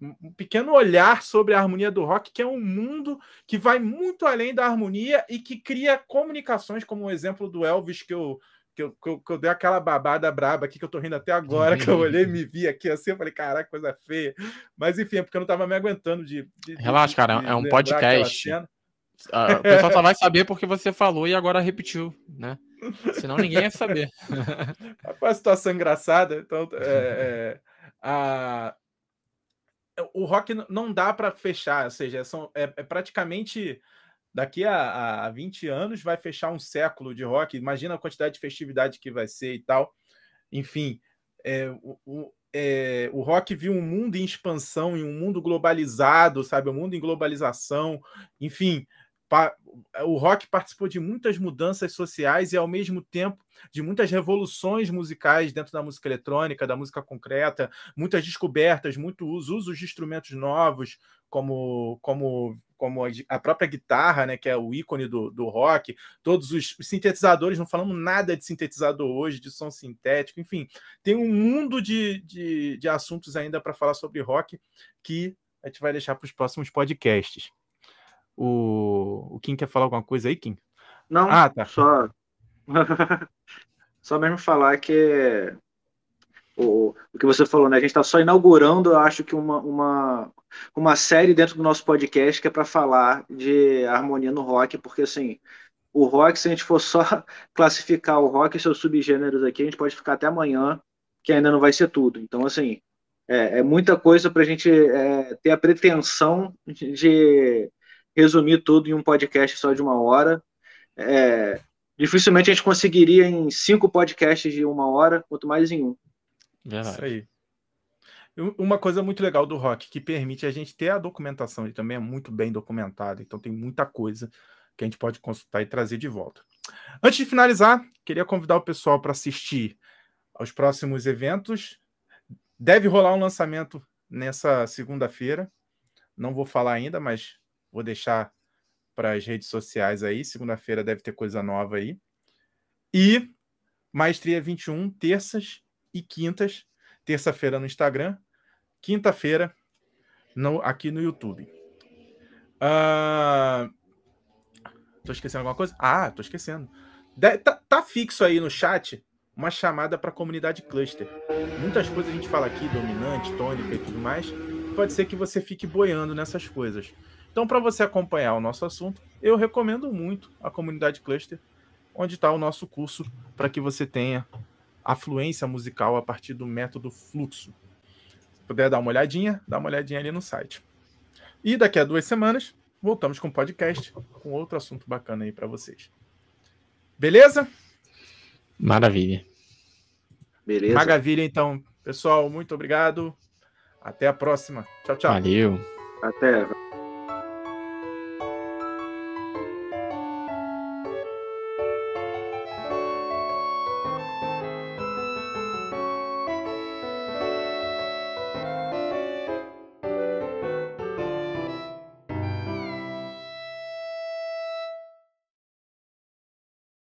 um pequeno olhar sobre a harmonia do rock, que é um mundo que vai muito além da harmonia e que cria comunicações, como o exemplo do Elvis que eu, que eu, que eu, que eu dei aquela babada braba aqui, que eu tô rindo até agora, que eu <laughs> olhei e me vi aqui assim, eu falei, caraca, coisa feia. Mas enfim, é porque eu não tava me aguentando de. de Relaxa, de, cara, de é um podcast. Ah, o pessoal só <laughs> vai saber porque você falou e agora repetiu, né? Senão ninguém ia saber. <laughs> Foi uma situação engraçada. Então, é, é, a, o rock não dá para fechar, ou seja, são, é, é praticamente daqui a, a 20 anos vai fechar um século de rock. Imagina a quantidade de festividade que vai ser e tal. Enfim, é, o, é, o rock viu um mundo em expansão, em um mundo globalizado, sabe? Um mundo em globalização. Enfim, o rock participou de muitas mudanças sociais e, ao mesmo tempo, de muitas revoluções musicais dentro da música eletrônica, da música concreta, muitas descobertas, muitos usos de instrumentos novos, como, como, como a própria guitarra, né, que é o ícone do, do rock, todos os sintetizadores, não falamos nada de sintetizador hoje, de som sintético, enfim, tem um mundo de, de, de assuntos ainda para falar sobre rock que a gente vai deixar para os próximos podcasts. O, o Kim quer falar alguma coisa aí, Kim? Não, ah, tá. só <laughs> só mesmo falar que o, o que você falou, né? A gente está só inaugurando, eu acho que uma, uma, uma série dentro do nosso podcast que é para falar de harmonia no rock, porque assim, o rock, se a gente for só <laughs> classificar o rock e seus subgêneros aqui, a gente pode ficar até amanhã, que ainda não vai ser tudo. Então, assim, é, é muita coisa para a gente é, ter a pretensão de resumir tudo em um podcast só de uma hora. É, dificilmente a gente conseguiria em cinco podcasts de uma hora, quanto mais em um. Verdade. Isso aí. Uma coisa muito legal do rock que permite a gente ter a documentação, ele também é muito bem documentado, então tem muita coisa. que a gente pode consultar e trazer de volta. Antes de finalizar, queria convidar o pessoal para assistir aos próximos eventos. Deve rolar um lançamento nessa segunda-feira. Não vou falar ainda, mas vou deixar para as redes sociais aí. Segunda-feira deve ter coisa nova aí. E Maestria 21, terças e quintas. Terça-feira no Instagram, quinta-feira no, aqui no YouTube. Uh... Tô esquecendo alguma coisa? Ah, tô esquecendo. De, tá, tá, fixo aí no chat uma chamada para a comunidade cluster. Muitas coisas a gente fala aqui, dominante, tônica e tudo mais. Pode ser que você fique boiando nessas coisas. Então, para você acompanhar o nosso assunto, eu recomendo muito a comunidade cluster, onde está o nosso curso para que você tenha a fluência musical a partir do método fluxo. Se puder dar uma olhadinha, dá uma olhadinha ali no site. E daqui a duas semanas, voltamos com o podcast, com outro assunto bacana aí para vocês. Beleza? Maravilha. Beleza. Maravilha, então. Pessoal, muito obrigado. Até a próxima. Tchau, tchau. Valeu. Até.